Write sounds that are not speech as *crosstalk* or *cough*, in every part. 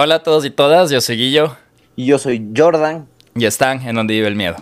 Hola a todos y todas, yo soy Guillo. Y yo soy Jordan. Y están en donde vive el miedo.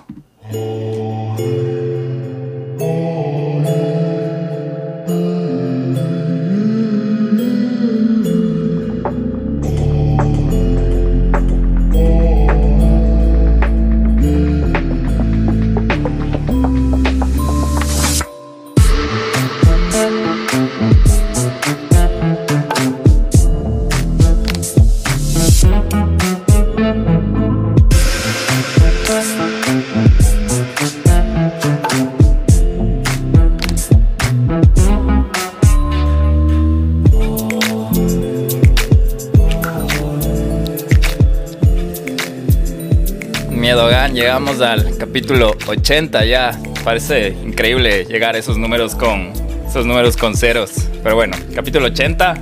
Llegamos al capítulo 80 ya. Parece increíble llegar a esos números con esos números con ceros. Pero bueno, capítulo 80.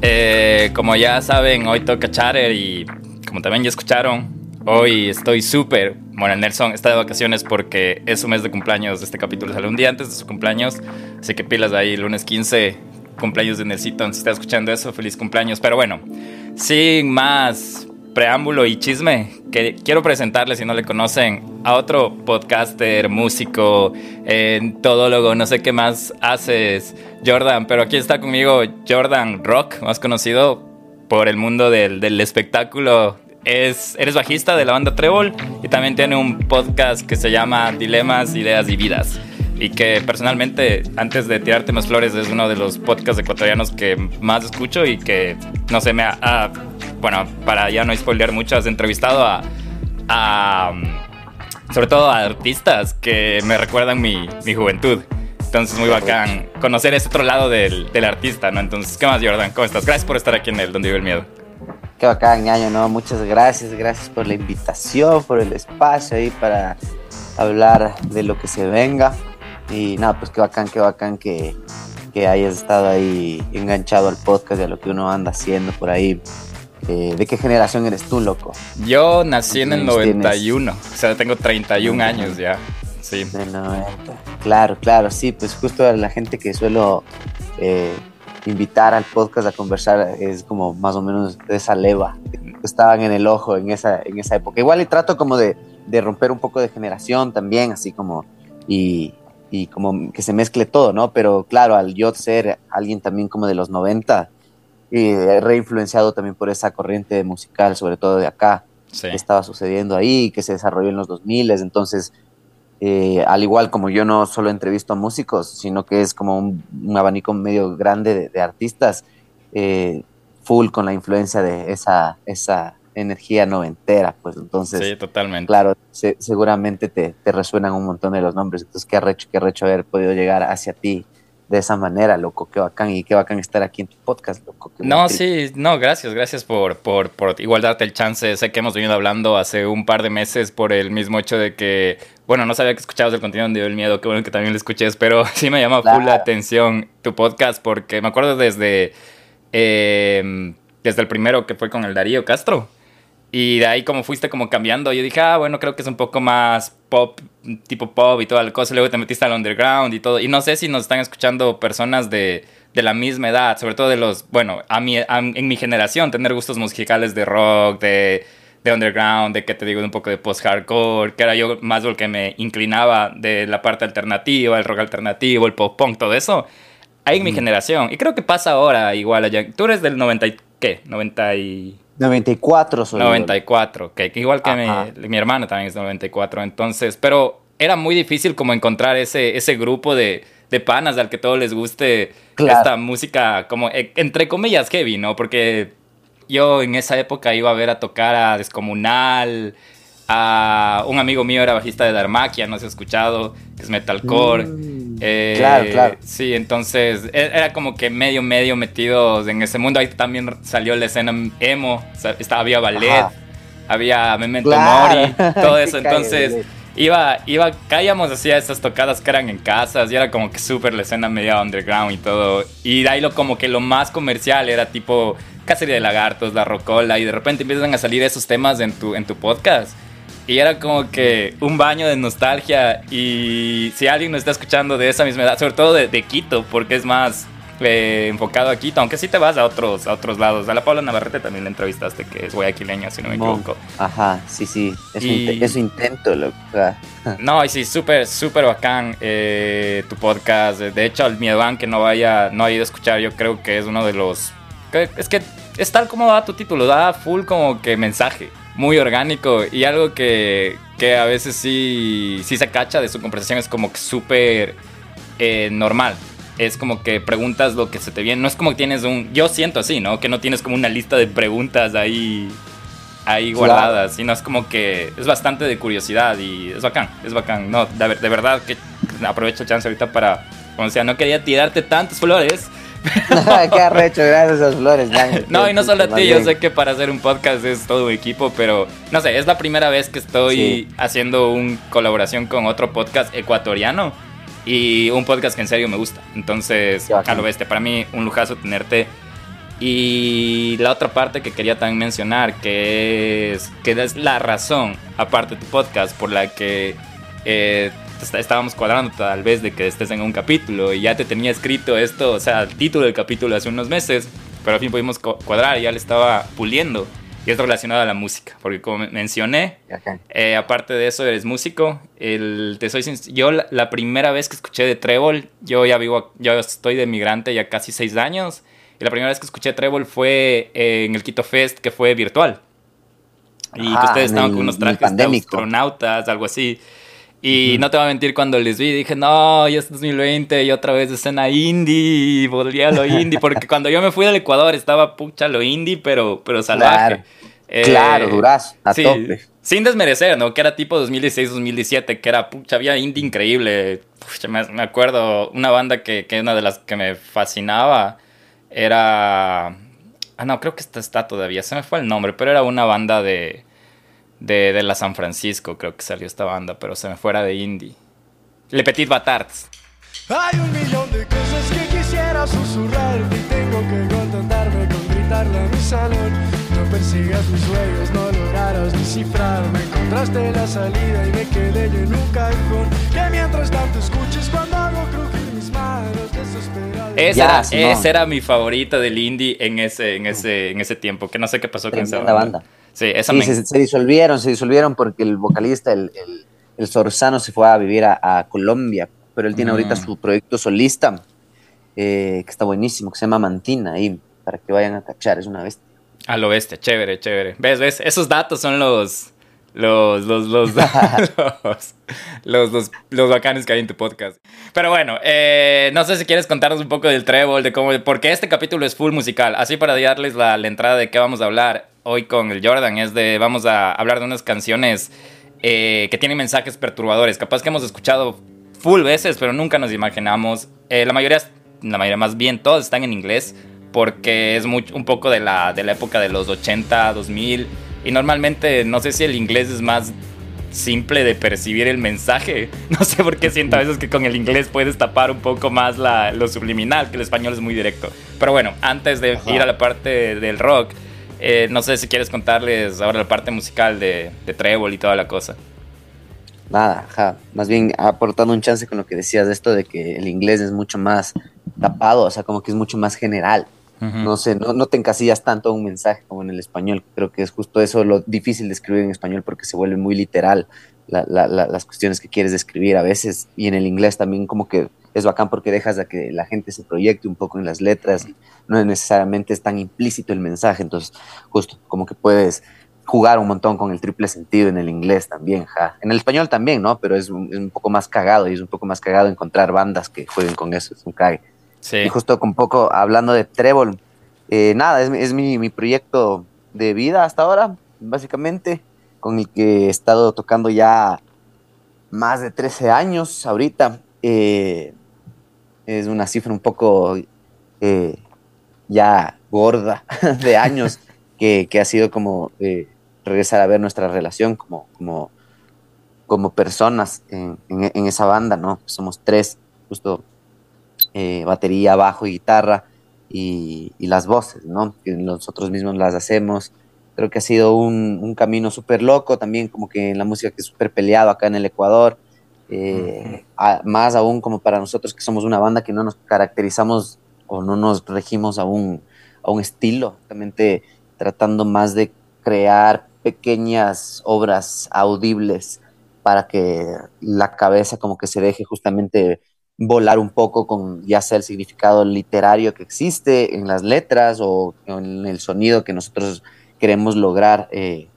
Eh, como ya saben, hoy toca Chatter y como también ya escucharon, hoy estoy súper. Bueno, Nelson está de vacaciones porque es su mes de cumpleaños. Este capítulo sale un día antes de su cumpleaños. Así que pilas ahí, lunes 15, cumpleaños de Nelsito. Si está escuchando eso, feliz cumpleaños. Pero bueno, sin más preámbulo y chisme, que quiero presentarles, si no le conocen, a otro podcaster, músico, eh, todólogo, no sé qué más haces, Jordan, pero aquí está conmigo Jordan Rock, más conocido por el mundo del, del espectáculo. Es, eres bajista de la banda Trébol y también tiene un podcast que se llama Dilemas, Ideas y Vidas y que personalmente, antes de tirarte más flores, es uno de los podcasts ecuatorianos que más escucho y que, no sé, me ha, bueno, para ya no spoilear mucho, has entrevistado a, sobre todo a artistas que me recuerdan mi, mi juventud. Entonces, muy bacán conocer ese otro lado del, del, artista, ¿no? Entonces, ¿qué más, Jordan? ¿Cómo estás? Gracias por estar aquí en el Donde Vive el Miedo. Qué bacán, año, ¿no? Muchas gracias, gracias por la invitación, por el espacio ahí para hablar de lo que se venga. Y nada, pues qué bacán, qué bacán que, que hayas estado ahí enganchado al podcast de lo que uno anda haciendo por ahí. Eh, ¿De qué generación eres tú, loco? Yo nací en el 91, o sea, tengo 31 años ya. Sí. Del 90. Claro, claro, sí, pues justo la gente que suelo eh, invitar al podcast a conversar es como más o menos de esa leva. Estaban en el ojo en esa, en esa época. Igual y trato como de, de romper un poco de generación también, así como, y, y como que se mezcle todo, ¿no? Pero claro, al yo ser alguien también como de los 90, eh, reinfluenciado también por esa corriente musical, sobre todo de acá, que estaba sucediendo ahí, que se desarrolló en los 2000, entonces, eh, al igual como yo no solo entrevisto a músicos, sino que es como un, abanico medio grande de, artistas, eh, full con la influencia de esa, esa energía noventera, pues entonces. Sí, totalmente. Claro, seguramente te, te, resuenan un montón de los nombres. Entonces, qué arrecho, qué arrecho haber podido llegar hacia ti de esa manera, loco, qué bacán y qué bacán estar aquí en tu podcast, loco. No, sí, no, gracias, gracias por, por, por igual darte el chance. Sé que hemos venido hablando hace un par de meses por el mismo hecho de que, bueno, no sabía que escuchabas el contenido de El Miedo, qué bueno que también lo escuches, pero *laughs* sí me llama full la atención tu podcast porque me acuerdo desde, eh, desde el primero que fue con el Darío Castro. Y de ahí como fuiste como cambiando, yo dije, ah, bueno, creo que es un poco más pop, tipo pop y toda la cosa. Luego te metiste al underground y todo. Y no sé si nos están escuchando personas de, de la misma edad, sobre todo de los, bueno, a mí, en mi generación, tener gustos musicales de rock, de, de underground, de que te digo, un poco de post-hardcore, que era yo más lo que me inclinaba de la parte alternativa, el rock alternativo, el pop punk, todo eso. Ahí en mi generación. Y creo que pasa ahora igual allá. Tú eres del 90 ¿qué? 90 y... 94 soy 94, que igual que mi, mi, hermana también es 94, entonces, pero era muy difícil como encontrar ese, ese grupo de, de panas al que todos les guste esta música como, e, entre comillas, heavy, ¿no? Porque yo en esa época iba a ver a tocar a Descomunal, a un amigo mío era bajista de Darmakia, no se ha escuchado, es metalcore. Mm, eh, claro, claro. Sí, entonces e-, era como que medio, medio metidos en ese mundo. Ahí también salió la escena emo, estaba, había ballet, había Memento Mori, *laughs* todo eso. Entonces iba, iba, caíamos a estas tocadas que eran en casas y era como que súper la escena media underground y todo. Y de ahí lo como que lo más comercial era tipo Cacería de Lagartos, La Rocola y de repente empiezan a salir esos temas en tu, en tu podcast. Y era como que un baño de nostalgia. Y si alguien nos está escuchando de esa misma edad, sobre todo de, Quito, porque es más, eh, enfocado aquí, aunque sí te vas a otros, a otros lados. A la Paula Navarrete también la entrevistaste, que es guayaquileña, si no me equivoco. Ajá, sí, sí, es, su intento, loco. *laughs* No, y sí, súper, súper bacán eh, tu podcast. De hecho, al Miedoan que no vaya, no ha ido a escuchar, yo creo que es uno de los... Es que es tal como da tu título, da full como que mensaje, muy orgánico y algo que, que a veces sí, sí se cacha de su conversación es como que súper eh, normal es como que preguntas lo que se te viene. No es como que tienes un. Yo siento así, ¿no? Que no tienes como una lista de preguntas ahí. Ahí guardadas, sino es como que es bastante de curiosidad y es bacán, es bacán. No, de, de verdad que aprovecho chance ahorita para, como sea, no quería tirarte tantas flores, *laughs* Qué arrecho, gracias a flores. no, y no solo a ti, yo sé que para hacer un podcast es todo un equipo, pero no sé, es la primera vez que estoy haciendo una colaboración con otro podcast ecuatoriano y un podcast que en serio me gusta. Entonces, a lo bestia, para mí un lujazo tenerte. Y la otra parte que quería también mencionar, que es, que es la razón, aparte de tu podcast, por la que eh, estábamos cuadrando tal vez de que estés en un capítulo y ya te tenía escrito esto, o sea, el título del capítulo hace unos meses, pero al fin pudimos cuadrar y ya le estaba puliendo. Y es relacionado a la música, porque como mencioné, eh, aparte de eso, eres músico. El, te soy yo la, primera vez que escuché de Trébol, yo ya vivo, yo estoy de migrante ya casi seis años, y la primera vez que escuché Trébol fue en el Quito Fest, que fue virtual. Y que ustedes estaban con unos trajes de astronautas, algo así. Y no te voy a mentir, cuando les vi, dije, no, ya es 2020 y otra vez escena indie, y volví a lo *laughs* indie, porque cuando yo me fui del Ecuador estaba pucha lo indie, pero, pero salvaje. Claro, eh, duraz, a tope. Sin desmerecer, ¿no? Que era tipo 2016-2017, que era, pucha, había indie increíble. Pucha, me, acuerdo, una banda que, que una de las que me fascinaba era... Ah, no, creo que esta está todavía, se me fue el nombre, pero era una banda de de, de, la San Francisco, creo que salió esta banda, pero se me fuera de indie. Le Petit Batards. Hay un millón de cosas que quisiera susurrar y tengo que contentarme con gritarle a mi salón. No persigas tus sueños, no lograrás descifrar. Me encontraste la salida y me quedé yo en un cajón. Que mientras tanto escuches cuando hago crujir mis manos desesperadas. Esa, era, esa era mi favorita del indie en ese, en ese, en ese tiempo, que no sé qué pasó con esa banda. banda. Sí, se, disolvieron, se disolvieron porque el vocalista, el, el, el Sorzano, se fue a vivir a, Colombia, pero él tiene ahorita su proyecto solista, eh, que está buenísimo, que se llama Mantina, ahí, para que vayan a cachar, es una bestia. A lo bestia, chévere, chévere. ¿Ves, ves? Esos datos son los... Los, los, *laughs* los, los, los, los, bacanes que hay en tu podcast. Pero bueno, eh, no sé si quieres contarnos un poco del Trébol, de cómo, porque este capítulo es full musical. Así para darles la, la entrada de qué vamos a hablar hoy con el Jordan es de, vamos a hablar de unas canciones eh, que tienen mensajes perturbadores. Capaz que hemos escuchado full veces, pero nunca nos imaginamos. Eh, la mayoría, la mayoría más bien, todos están en inglés porque es mucho, un poco de la, de la época de los 80, 2000. Y normalmente no sé si el inglés es más simple de percibir el mensaje. *laughs* No sé por qué siento a veces que con el inglés puedes tapar un poco más la, lo subliminal, que el español es muy directo. Pero bueno, antes de ir a la parte del rock, eh, no sé si quieres contarles ahora la parte musical de, de Trébol y toda la cosa. Nada, ja. más bien aportando un chance con lo que decías de esto de que el inglés es mucho más tapado, o sea, como que es mucho más general. No sé, no, no, te encasillas tanto un mensaje como en el español. Creo que es justo eso lo difícil de escribir en español porque se vuelve muy literal las cuestiones que quieres describir a veces. Y en el inglés también como que es bacán porque dejas a que la gente se proyecte un poco en las letras y no necesariamente es tan implícito el mensaje, entonces justo como que puedes jugar un montón con el triple sentido en el inglés también, ja. en el español también, ¿no? Pero es un, poco más cagado y es un poco más cagado encontrar bandas que jueguen con eso, es un cague. Sí. Y justo con poco hablando de Trébol, eh, nada, es, es mi, mi proyecto de vida hasta ahora, básicamente, con el que he estado tocando ya más de 13 años ahorita. Eh, es una cifra un poco eh, ya gorda *laughs* de años *laughs* que, ha sido como regresar a ver nuestra relación como, como, como personas en, esa banda, ¿no? Somos tres, justo eh, batería, bajo y guitarra y, las voces, ¿no? Que nosotros mismos las hacemos. Creo que ha sido un, un camino súper loco también, como que en la música que es súper peleado acá en el Ecuador. más aún como para nosotros que somos una banda que no nos caracterizamos o no nos regimos a un, a un estilo, realmente tratando más de crear pequeñas obras audibles para que la cabeza como que se deje justamente volar un poco con ya sea el significado literario que existe en las letras o en el sonido que nosotros queremos lograr eh,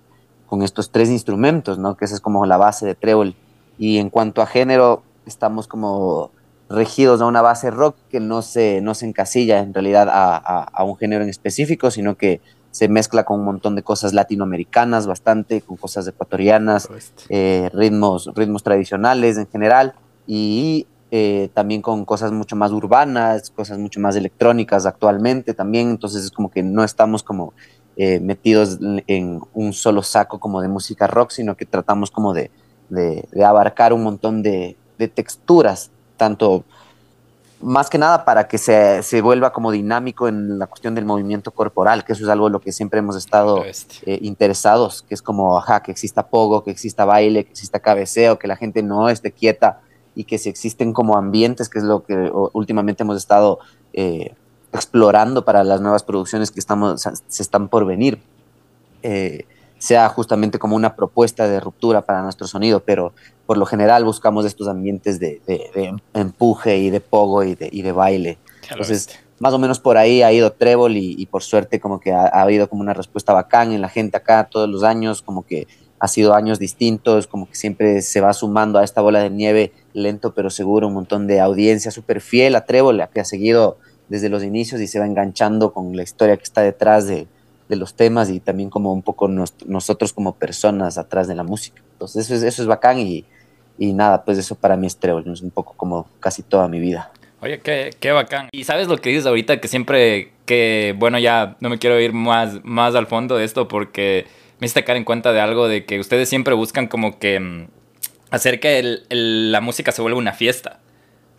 con estos tres instrumentos, ¿no? Que esa es como la base de Trébol. Y en cuanto a género, estamos como regidos a una base rock que no se, no se encasilla en realidad a, un género en específico, sino que se mezcla con un montón de cosas latinoamericanas bastante, con cosas ecuatorianas, eh, ritmos, ritmos tradicionales en general y eh, también con cosas mucho más urbanas, cosas mucho más electrónicas actualmente también, entonces es como que no estamos como eh, metidos en un solo saco como de música rock, sino que tratamos como de, de, abarcar un montón de, de, texturas, tanto más que nada para que se, se, vuelva como dinámico en la cuestión del movimiento corporal, que eso es algo en lo que siempre hemos estado eh, interesados, que es como, ajá, que exista pogo, que exista baile, que exista cabeceo, que la gente no esté quieta y que si existen como ambientes, que es lo que últimamente hemos estado eh, explorando para las nuevas producciones que estamos, se están por venir, eh, sea justamente como una propuesta de ruptura para nuestro sonido, pero por lo general buscamos estos ambientes de, empuje y de pogo y de, y de baile. Entonces, más o menos por ahí ha ido Trébol y, por suerte como que ha, ha, habido como una respuesta bacán en la gente acá todos los años, como que ha sido años distintos, como que siempre se va sumando a esta bola de nieve lento pero seguro, un montón de audiencia súper fiel a Trébol, que ha seguido desde los inicios y se va enganchando con la historia que está detrás de, de los temas y también como un poco nosotros como personas atrás de la música. Entonces eso es, eso es bacán y, y nada, pues eso para mí es Trébol, es un poco como casi toda mi vida. Oye, qué, qué bacán. Y sabes lo que dices ahorita, que siempre que, bueno, ya no me quiero ir más, más al fondo de esto porque me hiciste caer en cuenta de algo de que ustedes siempre buscan como que mm, hacer que la música se vuelva una fiesta.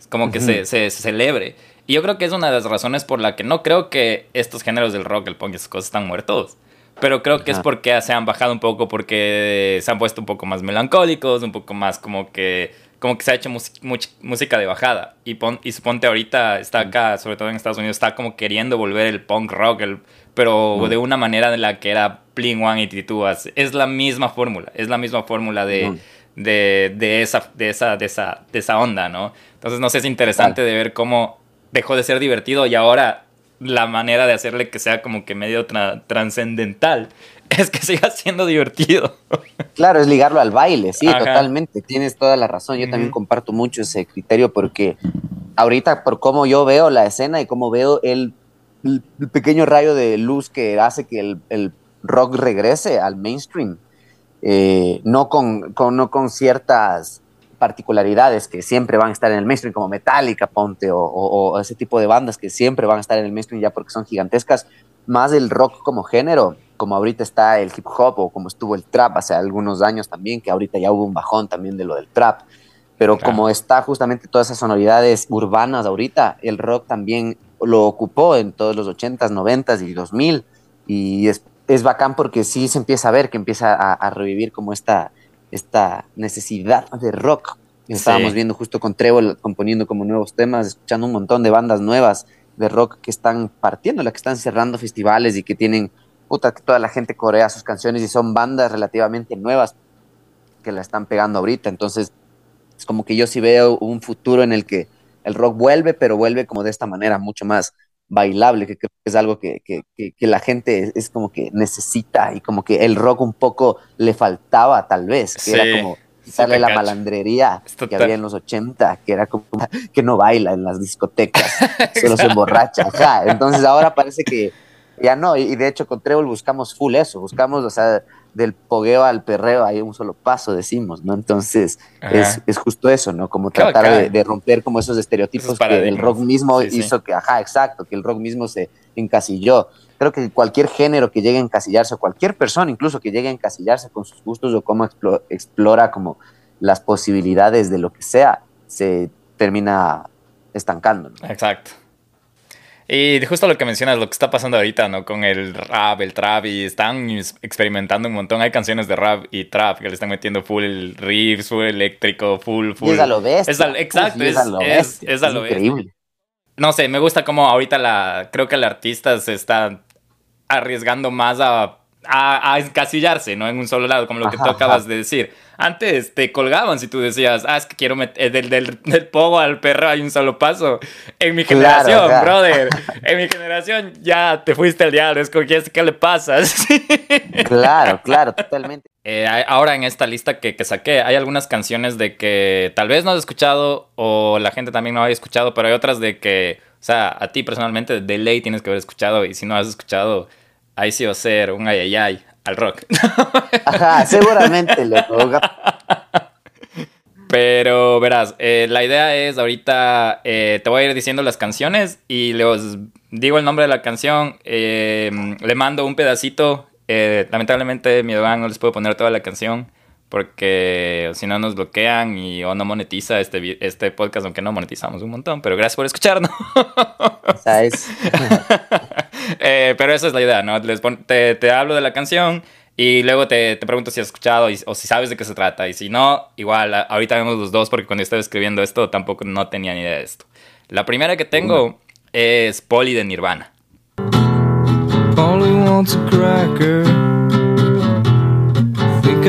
Como que se, se, celebre. Y yo creo que es una de las razones por la que no creo que estos géneros del rock, el punk y esas cosas están muertos. Pero creo que es porque se han bajado un poco, porque se han puesto un poco más melancólicos, un poco más como que como que se ha hecho música de bajada. Y, pon, y suponte ahorita está acá, sobre todo en Estados Unidos, está como queriendo volver el punk rock, el, pero de una manera en la que era Pling One y Titúas. Es la misma fórmula, es la misma fórmula de, de, de, esa, de, esa, de, esa, de esa onda, ¿no? Entonces, no sé, es interesante de ver cómo dejó de ser divertido y ahora la manera de hacerle que sea como que medio trascendental *laughs* es que siga siendo divertido. *laughs* Claro, es ligarlo al baile, sí, totalmente. Tienes toda la razón. Yo también comparto mucho ese criterio porque ahorita por cómo yo veo la escena y cómo veo el, pequeño rayo de luz que hace que el, rock regrese al mainstream, eh, no, con, no con ciertas particularidades que siempre van a estar en el mainstream, como Metallica, Ponte, o, ese tipo de bandas que siempre van a estar en el mainstream ya porque son gigantescas, más el rock como género, como ahorita está el hip hop o como estuvo el trap hace algunos años también, que ahorita ya hubo un bajón también de lo del trap, pero como está justamente todas esas sonoridades urbanas ahorita, el rock también lo ocupó en todos los 80s, 90s y 2000, y es, es bacán porque sí se empieza a ver que empieza a revivir como esta esta necesidad de rock. Estábamos viendo justo con Trevor componiendo como nuevos temas, escuchando un montón de bandas nuevas de rock que están partiendo, la que están cerrando festivales y que tienen, puta, que toda la gente corea sus canciones y son bandas relativamente nuevas que la están pegando ahorita. Entonces, es como que yo sí veo un futuro en el que el rock vuelve, pero vuelve como de esta manera, mucho más bailable, que creo que es algo que, que, que, la gente es, como que necesita y como que el rock un poco le faltaba tal vez, que era como darle la malandrería que había en los 80, que era como *laughs* que no baila en las discotecas, *laughs* solo se emborracha. Entonces ahora parece que ya no, y, de hecho con Trébol buscamos full eso, buscamos, o sea, del pogueo al perreo hay un solo paso, decimos, ¿no? Entonces es, es, justo eso, ¿no? Como tratar de, romper como esos estereotipos que el rock mismo hizo que, ajá, exacto, que el rock mismo se encasilló. Creo que cualquier género que llegue a encasillarse, o cualquier persona incluso que llegue a encasillarse con sus gustos o cómo explora como las posibilidades de lo que sea, se termina estancando. ¿no? Exacto. Y justo lo que mencionas, lo que está pasando ahorita, ¿no? Con el rap, el trap, y están experimentando un montón. Hay canciones de rap y trap que le están metiendo full riffs, full eléctrico, full, full. es a lo bestia. exacto, es, a lo. Es, a lo increíble. no sé, me gusta como ahorita la, creo que el artista se está arriesgando más a, a, encasillarse, ¿no? En un solo lado, como lo que tú acabas de decir. Antes te colgaban si tú decías, ah, es que quiero meter eh, del, del, del, pogo al perro hay un solo paso. En mi generación, brother, *laughs* en mi generación ya te fuiste al diablo, es como, ¿qué le pasa? *laughs* claro, claro, totalmente. Eh, ahora en esta lista que, que, saqué hay algunas canciones de que tal vez no has escuchado o la gente también no haya escuchado, pero hay otras de que, o sea, a ti personalmente de ley tienes que haber escuchado y si no has escuchado, ahí sí va a ser un ay ay ay al rock. *laughs* Ajá, seguramente, loco. Pero verás, eh, la idea es ahorita eh, te voy a ir diciendo las canciones y les digo el nombre de la canción, eh, le mando un pedacito. lamentablemente mi no les puedo poner toda la canción porque si no nos bloquean y o no monetiza este, este podcast, aunque no monetizamos un montón, pero gracias por escucharnos. *laughs* ¿Sabes? *laughs* Eh, pero esa es la idea, ¿no? Les te, te, hablo de la canción y luego te, te pregunto si has escuchado o si sabes de qué se trata. Y si no, igual, ahorita vemos los dos porque cuando estaba escribiendo esto tampoco no tenía ni idea de esto. La primera que tengo es Polly de Nirvana. Polly wants a cracker.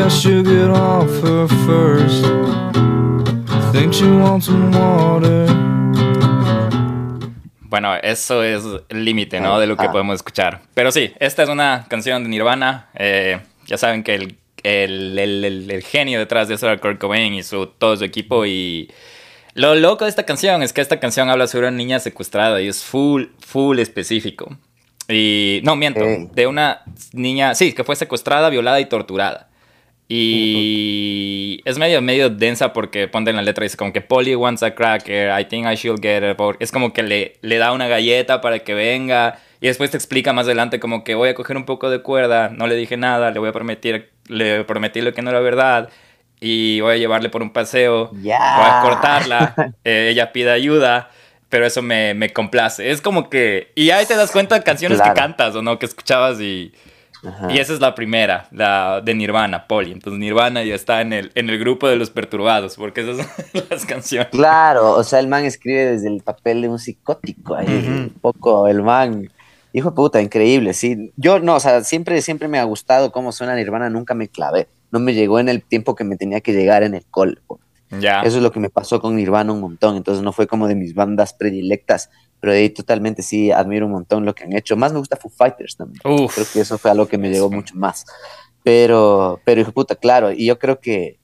Think I should get off her first. Think she wants some water. Bueno, eso es el límite, ¿no? De lo que ah. podemos escuchar. Pero sí, esta es una canción de Nirvana. Eh, ya saben que el, el, el, genio detrás de eso era Kurt Cobain y su, todo su equipo. Y lo loco de esta canción es que esta canción habla sobre una niña secuestrada y es full, full específico. Y no, miento, de una niña, sí, que fue secuestrada, violada y torturada. Y es medio, medio densa porque ponte en la letra, dice como que Polly wants a cracker, I think I should get it. Es como que le, le da una galleta para que venga. Y después te explica más adelante como que voy a coger un poco de cuerda, no le dije nada, le voy a prometer, le prometí lo que no era verdad. Y voy a llevarle por un paseo, voy a cortarla, *laughs* eh, ella pide ayuda pero eso me, me, complace. Es como que. Y ahí te das cuenta de canciones que cantas o no, que escuchabas y. Y esa es la primera, la de Nirvana, Polly. Entonces Nirvana ya está en el, en el grupo de los perturbados, porque esas son *laughs* las canciones. Claro, o sea, el man escribe desde el papel de un psicótico, ahí un poco el man. Hijo de puta, increíble, sí. Yo no, o sea, siempre, siempre me ha gustado cómo suena Nirvana, nunca me clavé. No me llegó en el tiempo que me tenía que llegar en el cole. Ya. Eso es lo que me pasó con Nirvana un montón. Entonces no fue como de mis bandas predilectas pero ahí totalmente sí admiro un montón lo que han hecho. Más me gusta Foo Fighters también. Creo que eso fue algo que me llegó mucho más. Pero, pero hijo puta, claro, y yo creo que,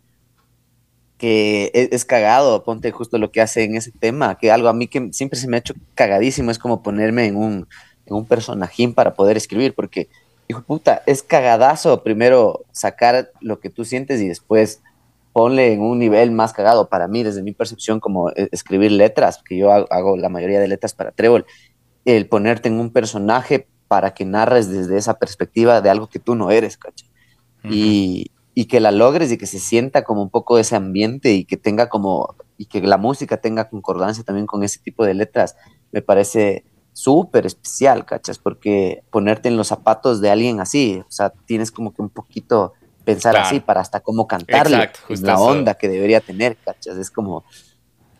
que es, cagado, ponte justo lo que hace en ese tema, que algo a mí que siempre se me ha hecho cagadísimo es como ponerme en un, en un personajín para poder escribir, porque, hijo puta, es cagadazo primero sacar lo que tú sientes y después ponle en un nivel más cagado para mí, desde mi percepción, como eh, escribir letras, que yo hago la mayoría de letras para Trébol, el ponerte en un personaje para que narres desde esa perspectiva de algo que tú no eres, ¿cachai? y, y, que la logres y que se sienta como un poco ese ambiente y que tenga como, y que la música tenga concordancia también con ese tipo de letras, me parece súper especial, ¿cachas? Porque ponerte en los zapatos de alguien así, o sea, tienes como que un poquito pensar así para hasta cómo cantarle, la onda que debería tener, ¿cachas? Es como,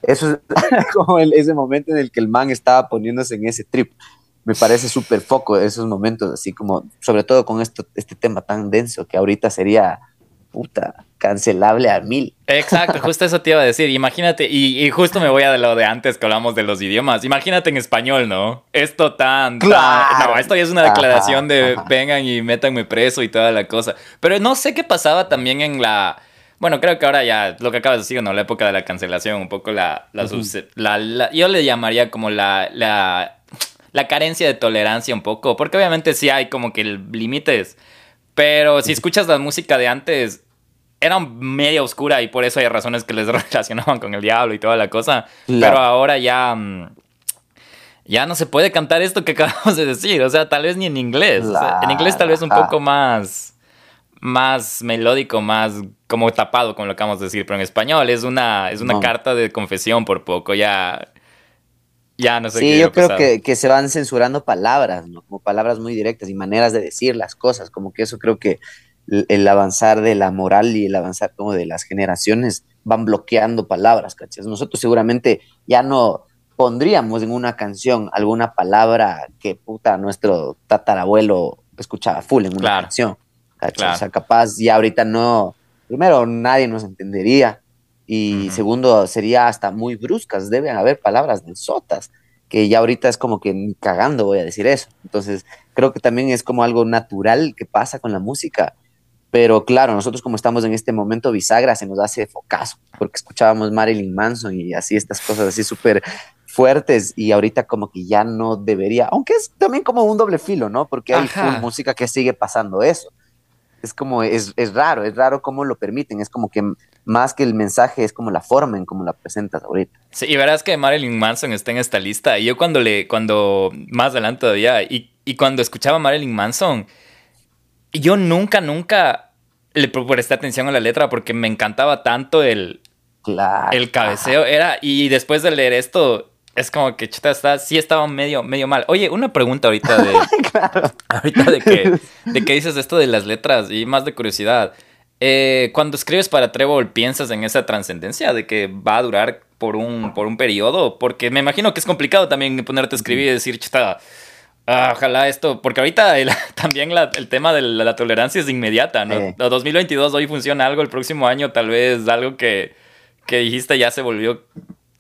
eso es *laughs* como ese momento en el que el man estaba poniéndose en ese trip. Me parece súper foco esos momentos, así como, sobre todo con esto, este tema tan denso que ahorita sería puta, cancelable a mil. Exacto, justo eso te iba a decir. Imagínate, y, justo me voy a lo de antes que hablamos de los idiomas. Imagínate en español, ¿no? Esto tan, tan no, esto ya es una declaración de vengan y métanme preso y toda la cosa. Pero no sé qué pasaba también en la. Bueno, creo que ahora ya lo que acabas de decir, ¿no? La época de la cancelación, un poco la. la, yo le llamaría como la, la. La carencia de tolerancia, un poco. Porque obviamente sí hay como que límites. Pero si escuchas la música de antes, era media oscura y por eso hay razones que les *laughs* relacionaban con el diablo y toda la cosa. Pero ahora ya. Mm, ya no se puede cantar esto que *laughs* acabamos de decir. O sea, tal vez ni en inglés. en inglés tal vez un poco más. Más melódico, más como tapado, como lo acabamos de decir. Pero en español es una, es una carta de confesión por poco. Ya. Ya no sé sí, yo creo que, que, se van censurando palabras, ¿no? Como palabras muy directas y maneras de decir las cosas. Como que eso creo que el avanzar de la moral y el avanzar como de las generaciones van bloqueando palabras, ¿cachas? Nosotros seguramente ya no, pondríamos en una canción alguna palabra que puta nuestro tatarabuelo escuchaba full en una canción. O sea, capaz ya ahorita no, primero nadie nos entendería y segundo sería hasta muy bruscas, deben haber palabras de sotas que ya ahorita es como que ni cagando voy a decir eso. Entonces, creo que también es como algo natural que pasa con la música. Pero claro, nosotros como estamos en este momento bisagra, se nos hace focazo, porque escuchábamos Marilyn Manson y así estas cosas así súper fuertes y ahorita como que ya no debería, aunque es también como un doble filo, ¿no? Porque hay música que sigue pasando eso. Es como, es, es raro, es raro cómo lo permiten, es como que más que el mensaje es como la forma en cómo la presentas ahorita. Sí, y verás que Marilyn Manson está en esta lista. Y yo cuando le, cuando, más adelante todavía, y, y cuando escuchaba Marilyn Manson, yo nunca, nunca le presté atención a la letra porque me encantaba tanto el, el cabeceo. Era, y después de leer esto, es como que chuta, está, sí estaba medio, medio mal. Oye, una pregunta ahorita de. *laughs* Ahorita de que, de que dices esto de las letras y más de curiosidad. Eh, cuando escribes para Trevor, ¿piensas en esa trascendencia de que va a durar por un, por un periodo? Porque me imagino que es complicado también ponerte a escribir y decir, chuta, ah, ojalá esto, porque ahorita *laughs* también el tema de la, tolerancia es inmediata, ¿no? 2022 hoy funciona algo, el próximo año tal vez algo que, que dijiste ya se volvió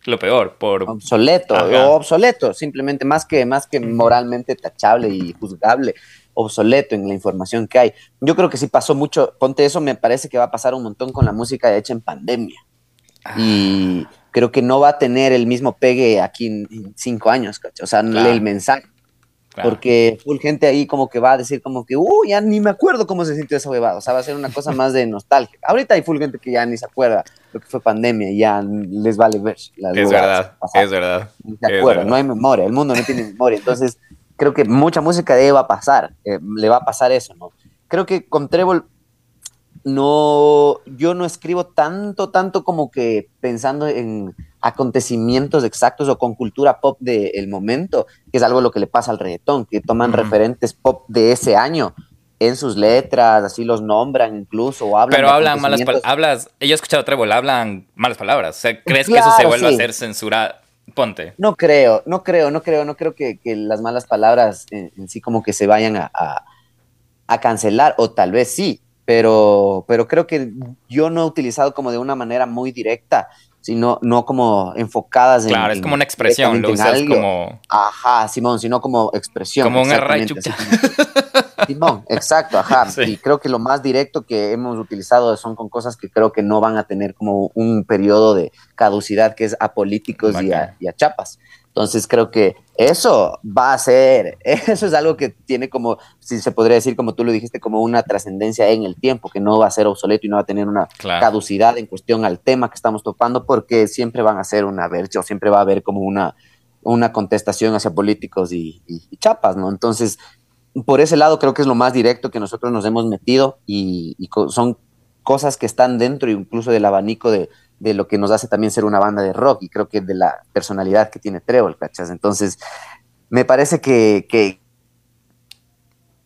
lo peor por obsoleto o obsoleto simplemente más que más que moralmente tachable y juzgable obsoleto en la información que hay. Yo creo que si pasó mucho, ponte eso, me parece que va a pasar un montón con la música hecha en pandemia. Y creo que no va a tener el mismo pegue aquí en, cinco años, O sea, el mensaje. Porque full gente ahí como que va a decir como que, uh, ya ni me acuerdo cómo se sintió esa huevada. O sea, va a ser una cosa más de nostalgia. Ahorita hay full gente que ya ni se acuerda lo que fue pandemia y ya les vale ver. Las es verdad, es verdad. Ni se acuerda, no hay memoria, el mundo no tiene memoria. Entonces, creo que mucha música de va a pasar, eh, le va a pasar eso, ¿no? Creo que con Trébol no, yo no escribo tanto, tanto como que pensando en acontecimientos exactos o con cultura pop del momento, que es algo lo que le pasa al reggaetón, que toman referentes pop de ese año en sus letras, así los nombran incluso, o hablan Pero hablan malas palabras, yo he escuchado Trébol, hablan malas palabras, o sea, ¿crees que eso se vuelva a ser censurado? Ponte. No creo, no creo, no creo, no creo que, las malas palabras en, sí como que se vayan a, a, cancelar, o tal vez sí, pero, pero creo que yo no he utilizado como de una manera muy directa, sino no como enfocadas en... Claro, es como una expresión, lo usas como... Ajá, Simón, sino como expresión. Como un. *laughs* Simón, exacto, ajá. *laughs* Y creo que lo más directo que hemos utilizado son con cosas que creo que no van a tener como un periodo de caducidad, que es a políticos y a, chapas. Entonces creo que eso va a ser, *laughs* eso es algo que tiene como, si se podría decir, como tú lo dijiste, como una trascendencia en el tiempo, que no va a ser obsoleto y no va a tener una caducidad en cuestión al tema que estamos topando, porque siempre van a ser una versión, siempre va a haber como una, una contestación hacia políticos y, y chapas, ¿no? Entonces por ese lado creo que es lo más directo que nosotros nos hemos metido y, son cosas que están dentro incluso del abanico de, lo que nos hace también ser una banda de rock y creo que de la personalidad que tiene Trevor, ¿cachas? Entonces, me parece que, que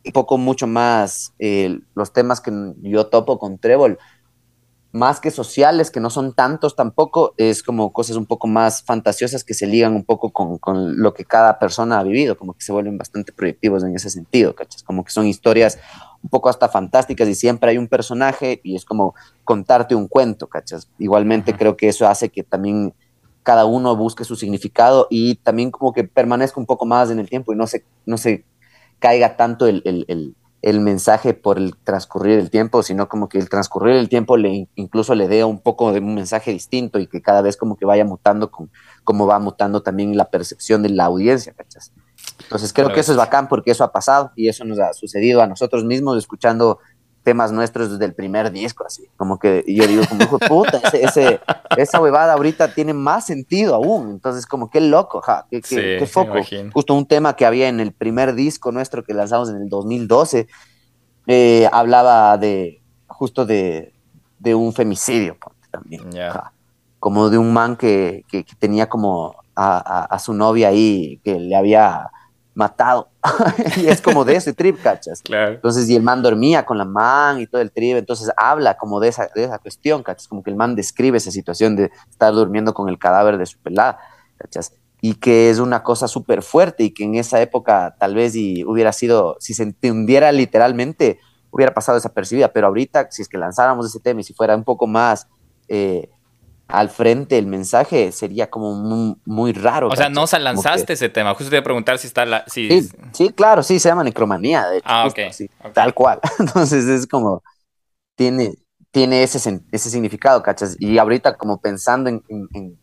un poco mucho más eh, los temas que yo topo con Trevor más que sociales, que no son tantos tampoco, es como cosas un poco más fantasiosas que se ligan un poco con, con, lo que cada persona ha vivido, como que se vuelven bastante proyectivos en ese sentido, ¿cachas? Como que son historias un poco hasta fantásticas y siempre hay un personaje y es como contarte un cuento, ¿cachas? Igualmente creo que eso hace que también cada uno busque su significado y también como que permanezca un poco más en el tiempo y no se, no se caiga tanto el, el el mensaje por el transcurrir del tiempo, sino como que el transcurrir del tiempo le incluso le dé un poco de un mensaje distinto y que cada vez como que vaya mutando con cómo va mutando también la percepción de la audiencia, ¿cachas? Entonces creo que eso es bacán porque eso ha pasado y eso nos ha sucedido a nosotros mismos escuchando temas nuestros desde el primer disco, así. Como que yo digo, como hijo puta, ese, esa huevada ahorita tiene más sentido aún. Entonces, como qué loco, ja, qué, qué, foco. Justo un tema que había en el primer disco nuestro que lanzamos en el 2012, eh, hablaba de, justo de, de un femicidio también. como de un man que, que, tenía como a, a su novia ahí, que le había matado. *laughs* y es como de ese trip, ¿cachas? Entonces, y el man dormía con la man y todo el trip, entonces habla como de esa, de esa cuestión, ¿cachas? Como que el man describe esa situación de estar durmiendo con el cadáver de su pelada, ¿cachas? y que es una cosa súper fuerte y que en esa época tal vez y hubiera sido, si se entendiera literalmente, hubiera pasado desapercibida, pero ahorita si es que lanzáramos ese tema y si fuera un poco más eh, al frente el mensaje, sería como muy, raro. O sea, no se lanzaste ese tema, justo te iba a preguntar si está la... Sí, sí, claro, sí, se llama necromanía, de hecho. Ah, ok. Tal cual. *laughs* Entonces es como, tiene, tiene ese, ese significado, ¿cachas? Y ahorita como pensando en,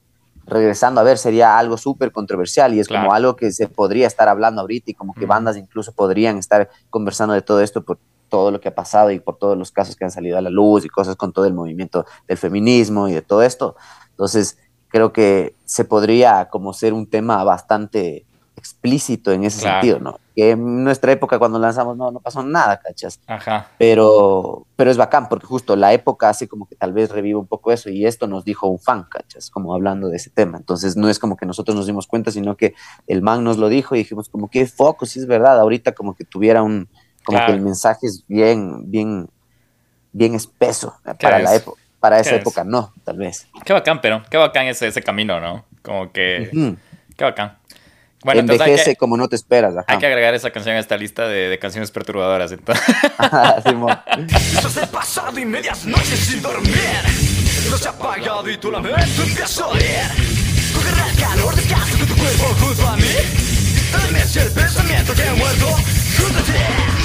regresando a ver, sería algo súper controversial y es como algo que se podría estar hablando ahorita y como que bandas incluso podrían estar conversando de todo esto por todo lo que ha pasado y por todos los casos que han salido a la luz y cosas con todo el movimiento del feminismo y de todo esto. Entonces, creo que se podría como ser un tema bastante explícito en ese sentido, ¿no? Que en nuestra época cuando lanzamos no, no pasó nada, ¿cachas? Ajá. Pero, pero es bacán porque justo la época hace como que tal vez revive un poco eso y esto nos dijo un fan, ¿cachas? Como hablando de ese tema. Entonces no es como que nosotros nos dimos cuenta, sino que el man nos lo dijo y dijimos como que foco, si es verdad, ahorita como que tuviera un, como que el mensaje es bien, bien, bien espeso para la época. Para esa época no, tal vez. Qué bacán, pero qué bacán ese, ese camino, ¿no? Como que... Qué bacán. Bueno, Envejece como no te esperas. Hay que agregar esa canción a esta lista de, de canciones perturbadoras. Entonces. *laughs* el pasado y medias noches sin dormir. No se ha apagado y tu lamento empieza a oír. Cogerá el calor, descansa con tu cuerpo junto a mí. Dame el pensamiento que he muerto junto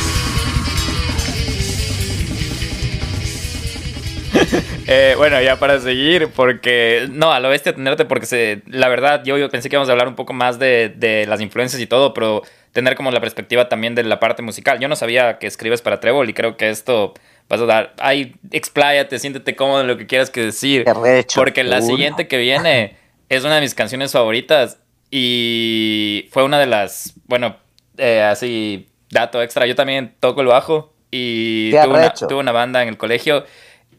*laughs* Eh, bueno, ya para seguir, porque no, a lo bestia tenerte, porque se, la verdad, yo, pensé que íbamos a hablar un poco más de, las influencias y todo, pero tener como la perspectiva también de la parte musical. Yo no sabía que escribes para Trébol y creo que esto vas a dar. Ay, expláyate, siéntete cómodo en lo que quieras que decir. porque la siguiente que viene *laughs* es una de mis canciones favoritas y fue una de las, bueno, eh, así, dato extra. Yo también toco el bajo y tuve una banda en el colegio.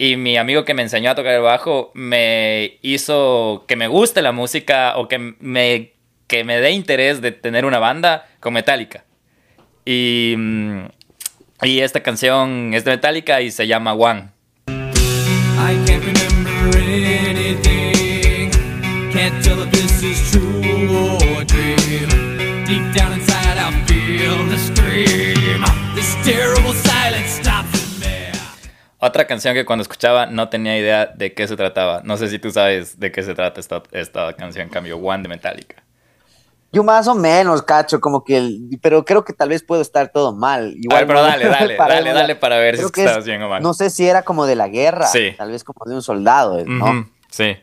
Y mi amigo que me enseñó a tocar el bajo me hizo que me guste la música o que me, dé interés de tener una banda con Metallica. Y, mm, y esta canción es de Metallica y se llama One. I can't remember anything. Can't tell if this is true or dream. Deep down inside, I feel the scream. This terrible silence. Otra canción que cuando escuchaba no tenía idea de qué se trataba. No sé si tú sabes de qué se trata esta, esta canción, cambio, One de Metallica. Yo más o menos, cacho, como que, el, pero creo que tal vez puedo estar todo mal. Igual, pero *laughs* dale, dale, dale, dale para ver si estás bien o mal. No sé si era como de la guerra, sí. tal vez como de un soldado, ¿no? sí.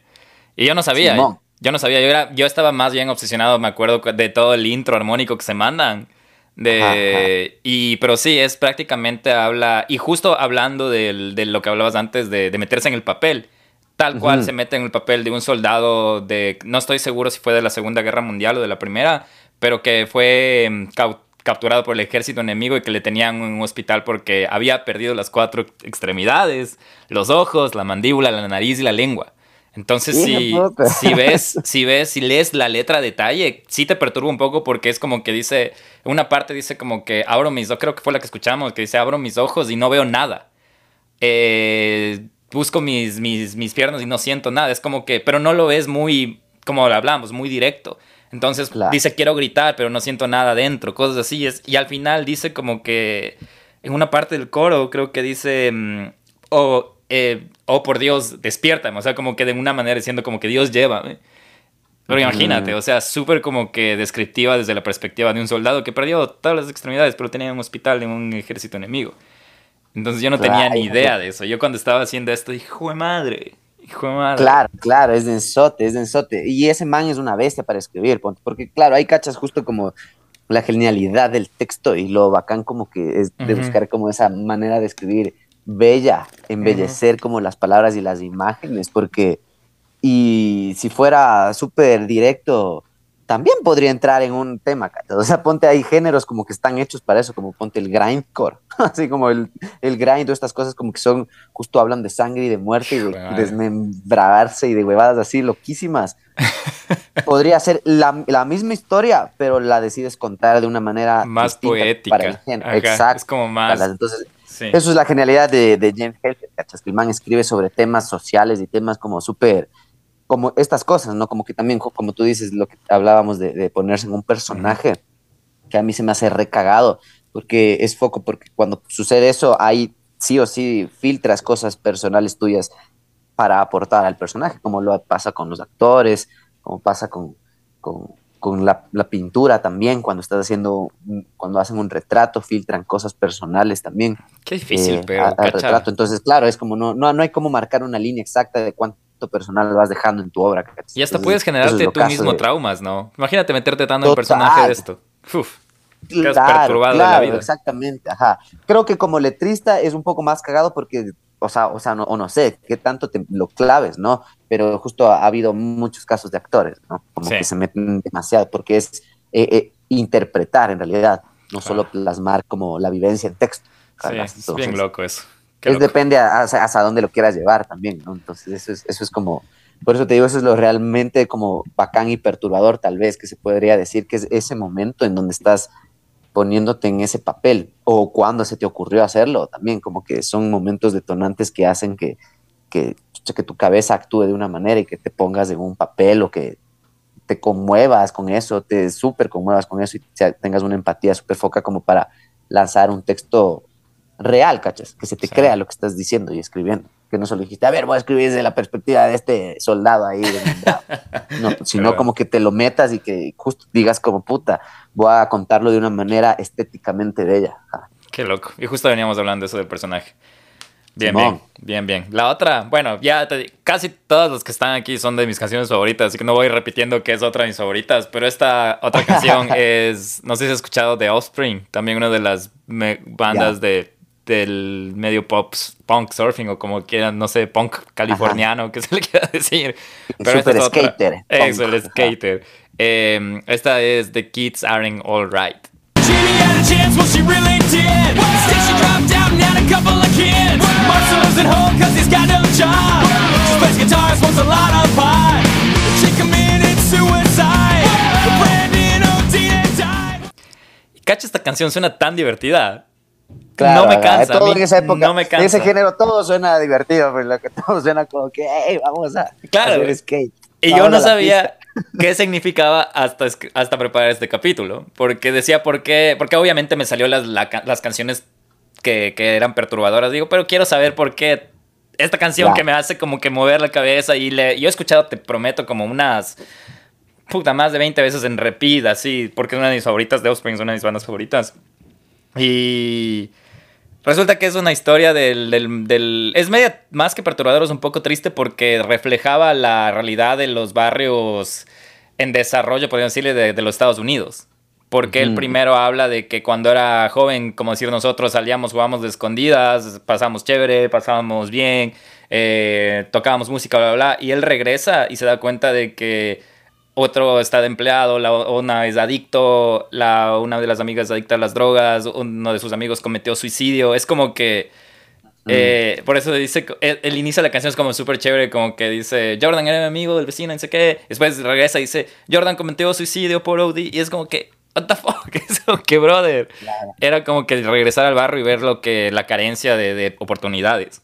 Y yo no sabía, yo no sabía, yo, era, yo estaba más bien obsesionado, me acuerdo de todo el intro armónico que se mandan. De, y, pero sí, es prácticamente habla, y justo hablando de lo que hablabas antes, de, meterse en el papel, tal cual se mete en el papel de un soldado de, no estoy seguro si fue de la Segunda Guerra Mundial o de la Primera, pero que fue mm, capturado por el ejército enemigo y que le tenían en un hospital porque había perdido las cuatro extremidades, los ojos, la mandíbula, la nariz y la lengua. Entonces, si, si, ves, si ves, si lees la letra a detalle, sí te perturba un poco porque es como que dice, una parte dice como que abro mis ojos, creo que fue la que escuchamos, que dice abro mis ojos y no veo nada. Eh, busco mis, mis, mis piernas y no siento nada. Es como que, pero no lo ves muy, como hablamos, muy directo. Entonces dice quiero gritar, pero no siento nada dentro, cosas así. Es, y al final dice como que, en una parte del coro creo que dice, mm, o eh, oh por Dios, despierta, o sea, como que de una manera diciendo como que Dios lleva. Pero imagínate, o sea, súper como que descriptiva desde la perspectiva de un soldado que perdió todas las extremidades, pero tenía un hospital en un ejército enemigo. Entonces yo no tenía ni idea de eso. Yo cuando estaba haciendo esto, hijo de madre, hijo de madre. Claro, claro, es densote, es densote. Y ese man es una bestia para escribir, porque claro, hay cachas justo como la genialidad del texto y lo bacán como que es de buscar como esa manera de escribir bella, embellecer como las palabras y las imágenes, porque, y si fuera súper directo, también podría entrar en un tema, o sea, ponte ahí géneros como que están hechos para eso, como ponte el grindcore, *laughs* así como el, el grind o estas cosas como que son, justo hablan de sangre y de muerte y de desmembrarse y de huevadas así loquísimas. *laughs* Podría ser la, misma historia, pero la decides contar de una manera más poética. Para el género. Exacto. Es como más. Entonces, eso es la genialidad de, de James Hetfield, ¿cachas? Que el man escribe sobre temas sociales y temas como súper como estas cosas, ¿no? Como que también, como tú dices, lo que hablábamos de, de ponerse en un personaje, que a mí se me hace recagado, porque es foco, porque cuando sucede eso, hay sí o sí filtras cosas personales tuyas para aportar al personaje, como lo pasa con los actores, como pasa con, con la, la, pintura también, cuando estás haciendo, cuando hacen un retrato, filtran cosas personales también. Qué difícil, eh, pero... Al retrato. Entonces, claro, es como no, no, no hay como marcar una línea exacta de cuánto personal vas dejando en tu obra. Y hasta puedes generarte tú mismo de... traumas, ¿no? Imagínate meterte tanto en personaje de esto. Uf. Claro, claro, exactamente, ajá. Creo que como letrista es un poco más cagado porque, o sea, o sea, no, o no sé qué tanto te lo claves, ¿no? Pero justo ha, habido muchos casos de actores, ¿no? Como sí. que se meten demasiado porque es eh, eh, interpretar en realidad, no ah. solo plasmar como la vivencia en texto. Sí, Entonces, es bien loco eso. Es, depende hasta a, a, dónde lo quieras llevar también, ¿no? Entonces eso es, eso es como, por eso te digo, eso es lo realmente como bacán y perturbador tal vez, que se podría decir que es ese momento en donde estás poniéndote en ese papel o cuando se te ocurrió hacerlo también, como que son momentos detonantes que hacen que, que, que tu cabeza actúe de una manera y que te pongas en un papel o que te conmuevas con eso, te súper conmuevas con eso y tengas una empatía súper foca como para lanzar un texto real, ¿cachas? Que se te sí. crea lo que estás diciendo y escribiendo. Que no solo dijiste, a ver, voy a escribir desde la perspectiva de este soldado ahí. no, *laughs* sino como que te lo metas y que justo digas como puta, voy a contarlo de una manera estéticamente bella. Qué loco. Y justo veníamos hablando de eso del personaje. Bien, Simón. bien, bien, bien. La otra, bueno, ya te, casi todas las que están aquí son de mis canciones favoritas, así que no voy repitiendo que es otra de mis favoritas, pero esta otra canción *laughs* es, no sé si has escuchado de Offspring, también una de las bandas yeah. de del medio pop, punk surfing o como quieran, no sé, punk californiano, Ajá. que *laughs* se le quiera decir. Pero Super esta es skater. Otra. Eso, el skater. Eh, esta es The Kids Aren't Alright. Cacha, esta canción suena tan divertida. Claro, no me cansa. Todo en esa época, no me cansa. ese género todo suena divertido, pero lo que todo suena como que, hey, vamos a claro. hacer skate. Y yo no sabía *laughs* qué significaba hasta, hasta preparar este capítulo, porque decía por qué, porque obviamente me salió las, la, las canciones que, que, eran perturbadoras, digo, pero quiero saber por qué esta canción claro. que me hace como que mover la cabeza y le, yo he escuchado, te prometo, como unas puta más de 20 veces en repeat, así, porque es una de mis favoritas, de Offspring es una de mis bandas favoritas. Y resulta que es una historia del, del, del, Es media más que perturbador, es un poco triste porque reflejaba la realidad de los barrios en desarrollo, podríamos decirle, de, de los Estados Unidos. Porque el primero habla de que cuando era joven, como decir nosotros, salíamos, jugábamos de escondidas, pasábamos chévere, pasábamos bien, eh, tocábamos música, bla, bla, bla. Y él regresa y se da cuenta de que otro está de empleado, la, una es adicto, la, una de las amigas es adicta a las drogas, uno de sus amigos cometió suicidio. Es como que. Eh, por eso dice, el, el, inicio de la canción es como súper chévere, como que dice, Jordan era mi amigo del vecino, no sé qué. Después regresa y dice, Jordan cometió suicidio por OD. Y es como que, what the fuck, *laughs* es como que, brother. Claro. Era como que regresar al barrio y ver lo que, la carencia de, de oportunidades.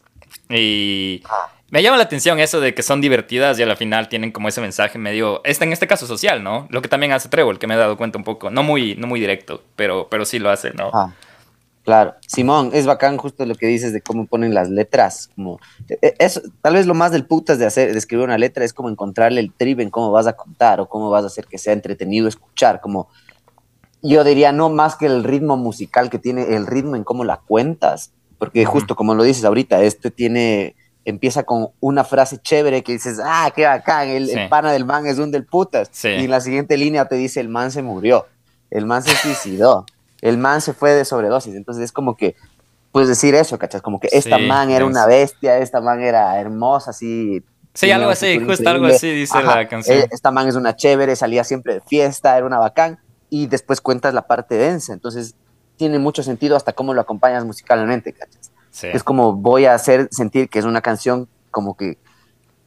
Y... Ah me llama la atención eso de que son divertidas y a la final tienen como ese mensaje medio, este, en este caso social, ¿no? Lo que también hace Trevor, que me he dado cuenta un poco, no muy, no muy directo, pero, pero sí lo hace, ¿no? Ah, claro, Simón, es bacán justo lo que dices de cómo ponen las letras, como, e, es, tal vez lo más del putas de hacer, de escribir una letra es como encontrarle el trip en cómo vas a contar o cómo vas a hacer que sea entretenido escuchar, como, yo diría no más que el ritmo musical que tiene, el ritmo en cómo la cuentas, porque justo como lo dices ahorita, este tiene empieza con una frase chévere que dices, ah, qué bacán, el, sí. el pana del man es un del putas. Sí. Y en la siguiente línea te dice, el man se murió, el man se suicidó, el man se fue de sobredosis. Entonces es como que, puedes decir eso, ¿cachas? Como que esta sí, man era es... una bestia, esta man era hermosa, así. Sí, algo así, justo algo así dice Ajá, la canción. Eh, esta man es una chévere, salía siempre de fiesta, era una bacán. Y después cuentas la parte densa. Entonces tiene mucho sentido hasta cómo lo acompañas musicalmente, ¿cachas? Sí. Es como voy a hacer sentir que es una canción como que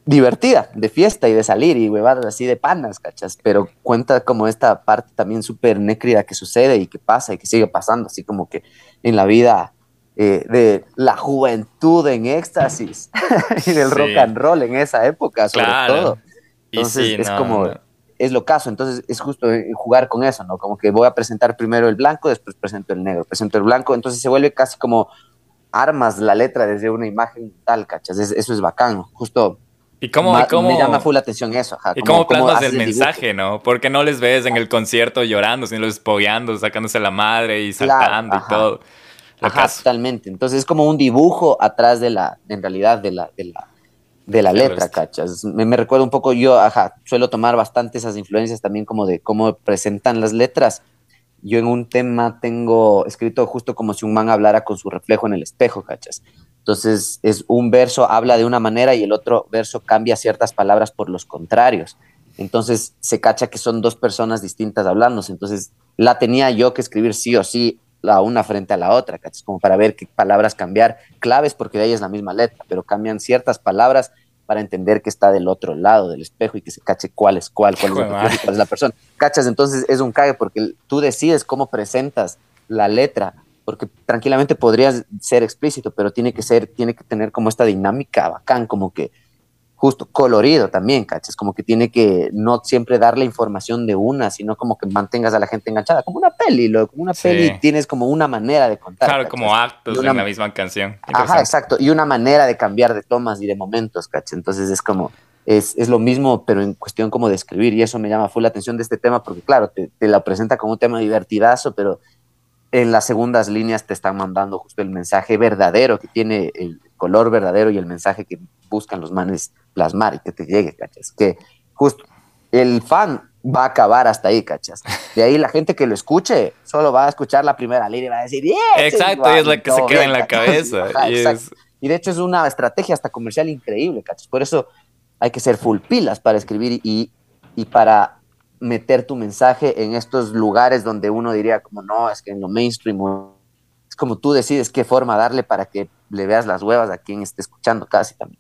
divertida, de fiesta y de salir y huevadas así de panas, ¿cachas? Pero cuenta como esta parte también súper nécrida que sucede y que pasa y que sigue pasando, así como que en la vida eh, de la juventud en éxtasis *laughs* y del sí. rock and roll en esa época, sobre claro. todo. Entonces es como, es lo caso, entonces es justo jugar con eso, ¿no? Como que voy a presentar primero el blanco, después presento el negro, presento el blanco, entonces se vuelve casi como armas la letra desde una imagen tal, ¿cachas? eso es bacán, justo ¿Y cómo, me llama full la atención eso. Ajá, ¿Y cómo, plasmas el mensaje, no? Porque no les ves en el concierto llorando, sino los pogueando, sacándose la madre y saltando y todo. Ajá, totalmente. Entonces es como un dibujo atrás de la, en realidad, de la, de la, de la letra, ¿cachas? Me, me recuerda un poco, yo, ajá, suelo tomar bastante esas influencias también como de cómo presentan las letras. Yo en un tema tengo escrito justo como si un man hablara con su reflejo en el espejo, ¿cachas? Entonces, es un verso habla de una manera y el otro verso cambia ciertas palabras por los contrarios. Entonces, se cacha que son dos personas distintas hablando. Entonces, la tenía yo que escribir sí o sí la una frente a la otra, ¿cachas? Como para ver qué palabras cambiar, claves porque de ahí es la misma letra, pero cambian ciertas palabras para entender que está del otro lado del espejo y que se cache cuál es cuál, cuál es, cuál es la persona. ¿Cachas? Entonces es un cague porque tú decides cómo presentas la letra porque tranquilamente podrías ser explícito, pero tiene que ser, tiene que tener como esta dinámica bacán, como que justo colorido también, ¿cachas? Como que tiene que no siempre dar la información de una, sino como que mantengas a la gente enganchada, como una peli, lo, como una peli tienes como una manera de contar. Claro, como actos en la misma canción. Ajá, exacto, y una manera de cambiar de tomas y de momentos, ¿cachas? Entonces es como, es, es, lo mismo, pero en cuestión como de escribir, y eso me llama full la atención de este tema, porque claro, te, te la presenta como un tema divertidazo, pero en las segundas líneas te están mandando justo el mensaje verdadero que tiene el color verdadero y el mensaje que buscan los manes plasmar y que te llegue, ¿cachas? Que justo el fan va a acabar hasta ahí, ¿cachas? De ahí la gente que lo escuche solo va a escuchar la primera línea y va a decir, Exacto, es la que se queda en la cabeza. y, de hecho es una estrategia hasta comercial increíble, ¿cachas? Por eso hay que ser full pilas para escribir y, y para meter tu mensaje en estos lugares donde uno diría como no, es que en lo mainstream es como tú decides qué forma darle para que le veas las huevas a quien esté escuchando casi también,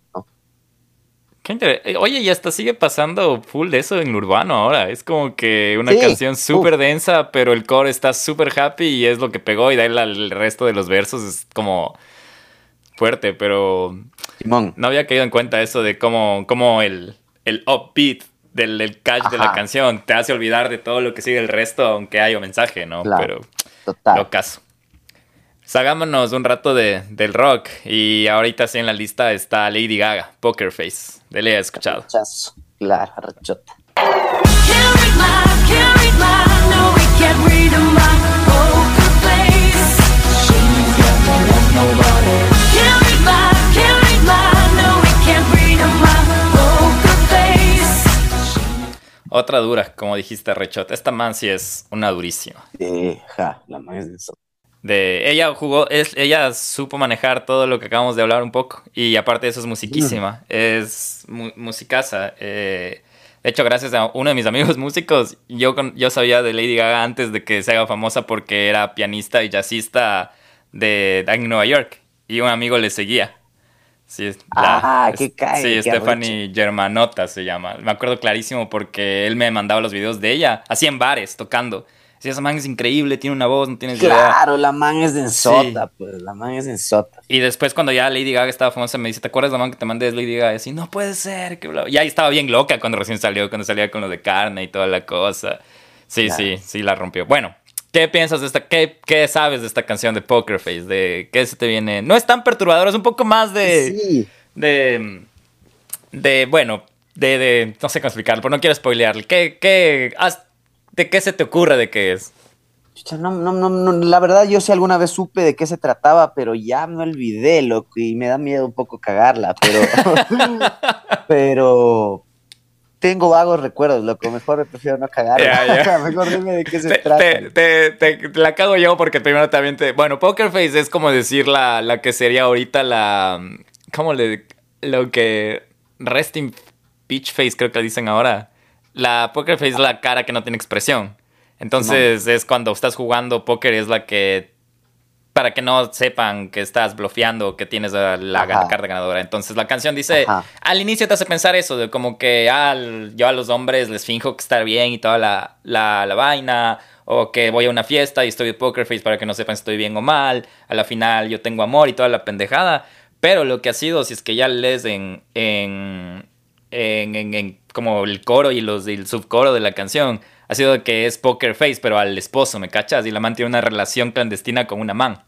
Eh, oye, y hasta sigue pasando full de eso en urbano ahora. Es como que una canción súper densa, pero el core está súper happy y es lo que pegó y da el, resto de los versos es como fuerte, pero Simón. no había caído en cuenta eso de cómo, cómo el, el upbeat del, catch de la canción. Te hace olvidar de todo lo que sigue el resto, aunque haya un mensaje, ¿no? Pero total. lo caso. Salgámonos un rato de, del rock. Y ahorita sí en la lista está Lady Gaga, Poker Face. De le he escuchado. Claro, rechota. Otra dura, como dijiste, Rechot. Esta man sí es una durísima. la man es de eso. De, ella jugó, es, ella supo manejar todo lo que acabamos de hablar un poco. Y aparte de eso es musiquísima. Es mu musicaza. Eh, de hecho, gracias a uno de mis amigos *laughs* músicos, yo, yo sabía de Lady Gaga antes de que se haga famosa porque era pianista y jazzista de, de Nueva York. Y un amigo le seguía. Sí, ah, qué cae. Sí, Stephanie Germanota se llama. Me acuerdo clarísimo porque él me mandaba los videos de ella, así en bares, tocando. Sí, esa man es increíble, tiene una voz, no tienes claro, idea. Claro, la man es de ensota, pues, la man es de ensota. Y después cuando ya Lady Gaga estaba famosa me dice, ¿te acuerdas la man que te mandé Lady Gaga? Y así, no puede ser, que bla. Y ahí estaba bien loca cuando recién salió, cuando salía con lo de carne y toda la cosa. Sí, sí, sí, la rompió. Bueno, ¿Qué piensas de esta? Qué, ¿Qué, sabes de esta canción de Poker Face? ¿De qué se te viene? No es tan perturbador, es un poco más de. Sí. De. De. Bueno, de. de no sé cómo explicarlo, pero no quiero spoilearle. ¿Qué, qué, ¿De qué se te ocurre de qué es? No, no, no, la verdad yo sí alguna vez supe de qué se trataba, pero ya me olvidé, loco, y me da miedo un poco cagarla, pero, *laughs* pero, tengo vagos recuerdos, lo que mejor me prefiero no cagar. *laughs* mejor dime de qué se trata. Te, la cago yo porque primero también te... Bueno, Poker Face es como decir la, la que sería ahorita la... ¿Cómo le...? Lo que... Resting Peach Face creo que dicen ahora. La Poker Face es la cara que no tiene expresión. Entonces es cuando estás jugando póker es la que para que no sepan que estás bloqueando, que tienes la, carta ganadora. Entonces la canción dice, al inicio te hace pensar eso, de como que ah, yo a los hombres les finjo que está bien y toda la, la, vaina, o que voy a una fiesta y estoy de poker face para que no sepan si estoy bien o mal, a la final yo tengo amor y toda la pendejada. Pero lo que ha sido, si es que ya lees en, en, en, como el coro y los el subcoro de la canción ha sido que es Poker Face, pero al esposo, ¿me cachas? Y la man tiene una relación clandestina con una man.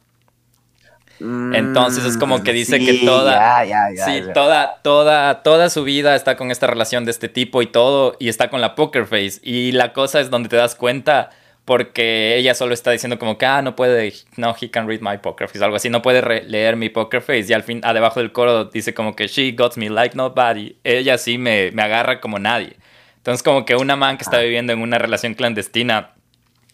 Entonces es como que dice que toda, sí, toda, toda, toda su vida está con esta relación de este tipo y todo, y está con la poker face. Y la cosa es donde te das cuenta porque ella solo está diciendo como que, ah, no puede, no, he can read my poker face, algo así, no puede leer mi poker face. Y al fin, debajo del coro dice como que, she got me like nobody. Ella sí me, me agarra como nadie. Entonces como que una man que está ah. viviendo en una relación clandestina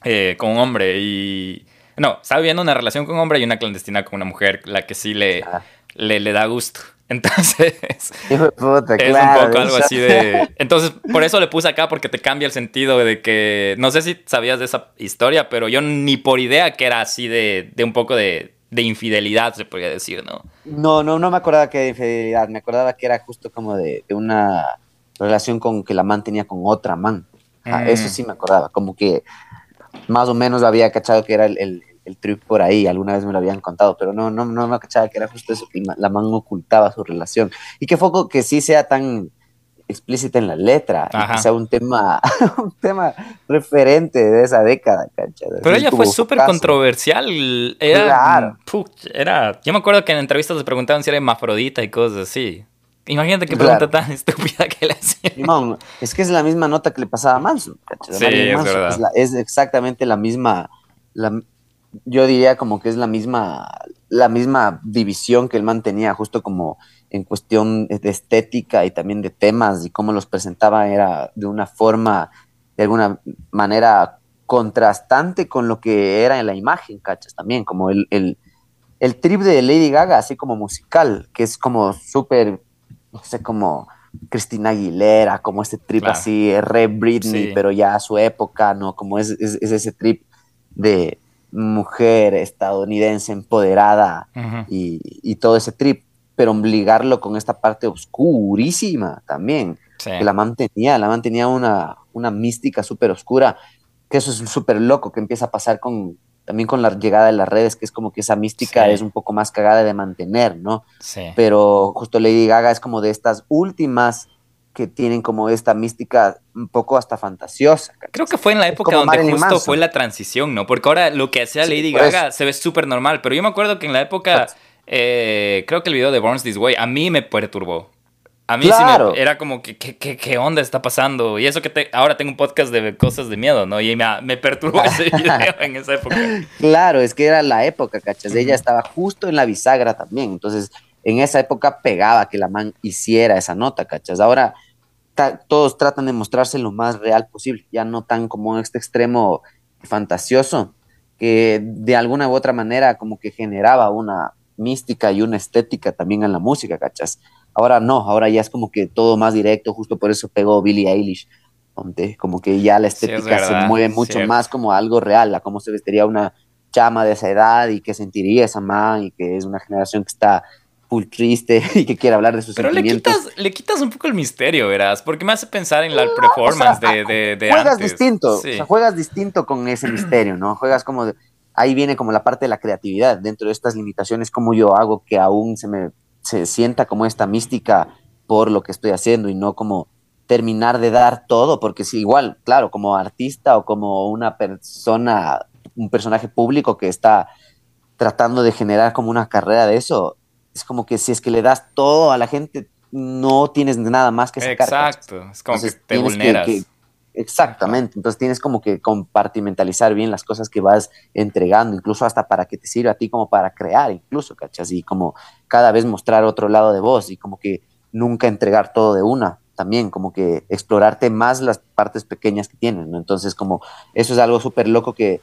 eh, con un hombre y no, está viviendo una relación con un hombre y una clandestina con una mujer, la que sí le, ah. le, le, da gusto. Entonces, *laughs* es un poco algo así de... *laughs* Entonces, por eso le puse acá, porque te cambia el sentido de que... No sé si sabías de esa historia, pero yo ni por idea que era así de, de un poco de, de infidelidad, se podría decir, ¿no? No, no, no me acordaba que era infidelidad, me acordaba que era justo como de, de una relación con que la man tenía con otra man. Eso mm. sí me acordaba, como que más o menos había cachado que era el, el trip por ahí, alguna vez me lo habían contado, pero no, no, no me cachaba que era justo eso, que la man ocultaba su relación. Y que foco que sí sea tan explícita en la letra, que sea un tema, *laughs* un tema referente de esa década, Pero ella fue súper controversial. Era, era, yo me acuerdo que en entrevistas le preguntaban si era hermafrodita y cosas así. Imagínate qué pregunta tan *laughs* estúpida que le hacían. es que es la misma nota que le pasaba a Manson. Sí, es, verdad. Es, exactamente la misma, la, yo diría como que es la misma, la misma división que él mantenía, justo como en cuestión de estética y también de temas y cómo los presentaba era de una forma, de alguna manera contrastante con lo que era en la imagen, ¿cachas? También como el, el, el trip de Lady Gaga, así como musical, que es como súper, no sé, como Cristina Aguilera, como este trip así, re Britney, pero ya a su época, ¿no? Como es, es ese trip de, mujer estadounidense empoderada y, todo ese trip, pero obligarlo con esta parte oscurísima también, que la mantenía, la mantenía una, una mística súper oscura, que eso es súper loco, que empieza a pasar con también con la llegada de las redes, que es como que esa mística es un poco más cagada de mantener, ¿no? Pero justo Lady Gaga es como de estas últimas que tienen como esta mística un poco hasta fantasiosa. Creo que fue en la época donde justo fue la transición, ¿no? Porque ahora lo que hacía Lady Gaga se ve súper normal, pero yo me acuerdo que en la época, eh, creo que el video de Born This Way a mí me perturbó. A mí sí me, era como, que ¿qué, onda está pasando? Y eso que te, ahora tengo un podcast de cosas de miedo, ¿no? Y me, me perturbó ese *laughs* video en esa época. Claro, es que era la época, ¿cachas? Ella estaba justo en la bisagra también, entonces en esa época pegaba que la man hiciera esa nota, ¿cachas? Ahora todos tratan de mostrarse lo más real posible, ya no tan como este extremo fantasioso, que de alguna u otra manera como que generaba una mística y una estética también en la música, ¿cachas? Ahora no, ahora ya es como que todo más directo, justo por eso pegó Billie Eilish, donde como que ya la estética se mueve mucho más como algo real, a cómo se vestiría una chama de esa edad y qué sentiría esa man y que es una generación que está full triste *laughs* y que quiere hablar de sus Pero sentimientos. le quitas, le quitas un poco el misterio, verás, porque me hace pensar en la performance de, de, Juegas distinto, o sea, juegas distinto con ese *clears throat* misterio, ¿no? Juegas como, ahí viene como la parte de la creatividad, dentro de estas limitaciones, como yo hago que aún se me se sienta como esta mística por lo que estoy haciendo y no como terminar de dar todo, porque si igual, claro, como artista o como una persona, un personaje público que está tratando de generar como una carrera de eso, es como que si es que le das todo a la gente, no tienes nada más que sacar. Exacto, es como que te vulneras. exactamente, entonces tienes como que compartimentalizar bien las cosas que vas entregando, incluso hasta para que te sirva a ti como para crear, incluso, ¿cachas? Y como cada vez mostrar otro lado de vos y como que nunca entregar todo de una, también como que explorarte más las partes pequeñas que tienes, ¿no? Entonces como eso es algo súper loco que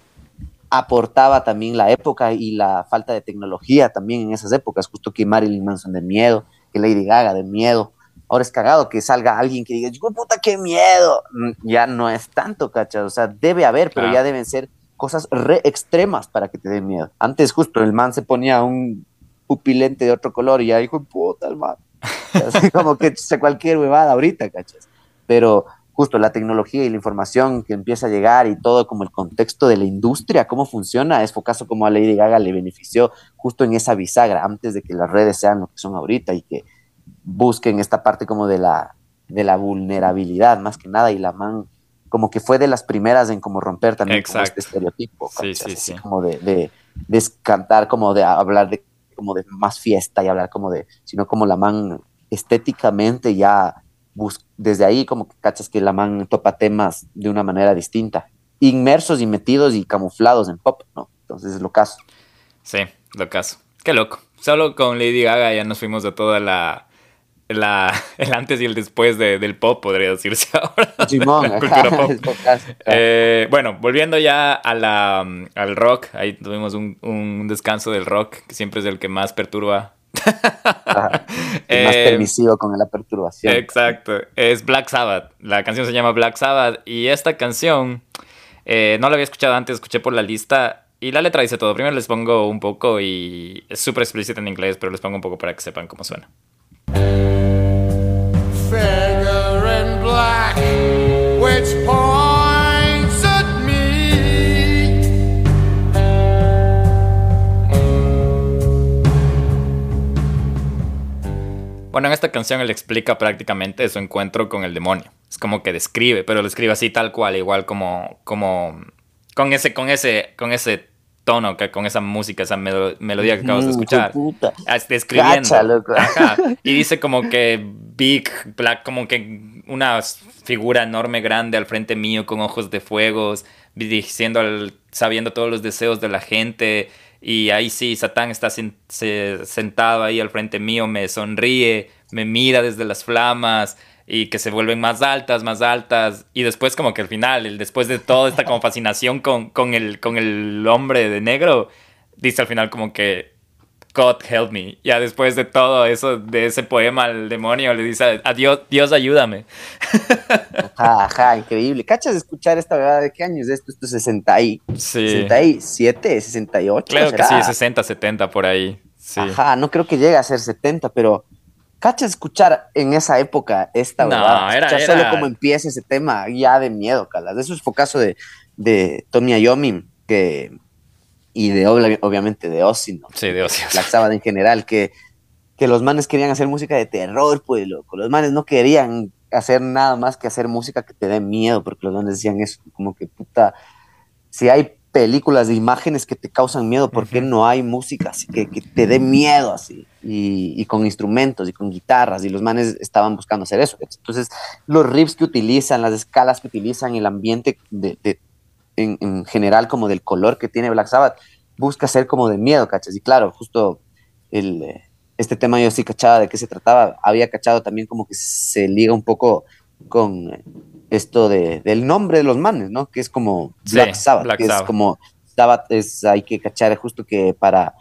aportaba también la época y la falta de tecnología también en esas épocas, justo que Marilyn Manson de miedo, que Lady Gaga de miedo. Ahora es cagado que salga alguien que diga, puta, qué miedo. Mm, ya no es tanto, ¿cachas? O sea, debe haber, pero ya deben ser cosas re extremas para que te den miedo. Antes, justo, el man se ponía un pupilente de otro color y ya dijo, puta, el man. *laughs* Así como que cualquier huevada ahorita, ¿cachas? Pero justo la tecnología y la información que empieza a llegar y todo como el contexto de la industria, cómo funciona, es caso como a Lady Gaga le benefició justo en esa bisagra, antes de que las redes sean lo que son ahorita y que busquen esta parte como de la de la vulnerabilidad más que nada y la man como que fue de las primeras en como romper también como este estereotipo, sí, sí, sí. como de, de, de, cantar, como de hablar de como de más fiesta y hablar como de, sino como la man estéticamente ya desde ahí como que cachas que la man topa temas de una manera distinta, inmersos y metidos y camuflados en pop, ¿no? Entonces es lo caso. Sí, lo caso. Qué loco. Solo con Lady Gaga ya nos fuimos de toda la la, *laughs* el antes y el después de, del pop, podría decirse *laughs* ahora. Simón, *laughs* eh, bueno, volviendo ya a la, al rock, ahí tuvimos un, un, descanso del rock, que siempre es el que más perturba. *laughs* más eh, permisivo con la perturbación. Exacto, es Black Sabbath. La canción se llama Black Sabbath y esta canción eh, no la había escuchado antes, escuché por la lista y la letra dice todo. Primero les pongo un poco y es súper explícita en inglés, pero les pongo un poco para que sepan cómo suena. Bueno, en esta canción él explica prácticamente su encuentro con el demonio. Es como que describe, pero lo escribe así tal cual, igual como, como con ese, con ese, con ese tono, que con esa música, esa melodía que acabas de escuchar. Ah, describiendo. Y dice como que Big Black, como que una figura enorme, grande al frente mío, con ojos de fuegos, diciendo, sabiendo todos los deseos de la gente. Y ahí sí, Satán está sentado ahí al frente mío, me sonríe, me mira desde las flamas y que se vuelven más altas, más altas. Y después como que al final, después de toda esta como *laughs* fascinación con, con, el, con el hombre de negro, dice al final como que God help me. Ya después de todo eso, de ese poema al demonio, le dice a Dios, Dios ayúdame. *laughs* Ajá, ajá, increíble. ¿Cachas de escuchar esta verdad? ¿De qué años es esto? Esto es 60 y, sí. 67, 68. Claro que sí, 60, 70 por ahí. Ajá, no creo que llegue a ser 70, pero ¿cachas escuchar en esa época esta verdad? Era, era... solo como empieza ese tema ya de miedo, Calas. Eso fue caso de, de Tommy Ayomi, que y de obviamente de Ozzy, ¿no? Sí, de Ozzy. Black Sabbath en general, que, que los manes querían hacer música de terror, pues, loco. Los manes no querían hacer nada más que hacer música que te dé miedo, porque los manes decían eso, como que puta, si hay películas de imágenes que te causan miedo, ¿por qué no hay música así que, que te dé miedo así? Y, y, con instrumentos y con guitarras, y los manes estaban buscando hacer eso. Entonces, los riffs que utilizan, las escalas que utilizan, el ambiente de, de en, general como del color que tiene Black Sabbath, busca ser como de miedo, ¿cachas? Y claro, justo el, eh, este tema yo sí cachaba de qué se trataba, había cachado también como que se liga un poco con esto de, del nombre de los manes, ¿no? Que es como Black Sabbath, que es como Sabbath es, hay que cachar justo que para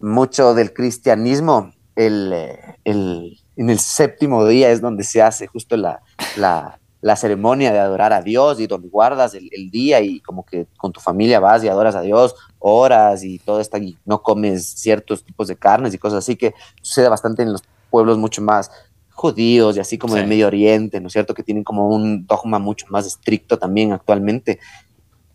mucho del cristianismo, el, eh, el, en el séptimo día es donde se hace justo la, la, la ceremonia de adorar a Dios y donde guardas el, día y como que con tu familia vas y adoras a Dios, horas y todo esto y no comes ciertos tipos de carnes y cosas así que sucede bastante en los pueblos mucho más judíos y así como en Medio Oriente, ¿no es cierto? Que tienen como un dogma mucho más estricto también actualmente.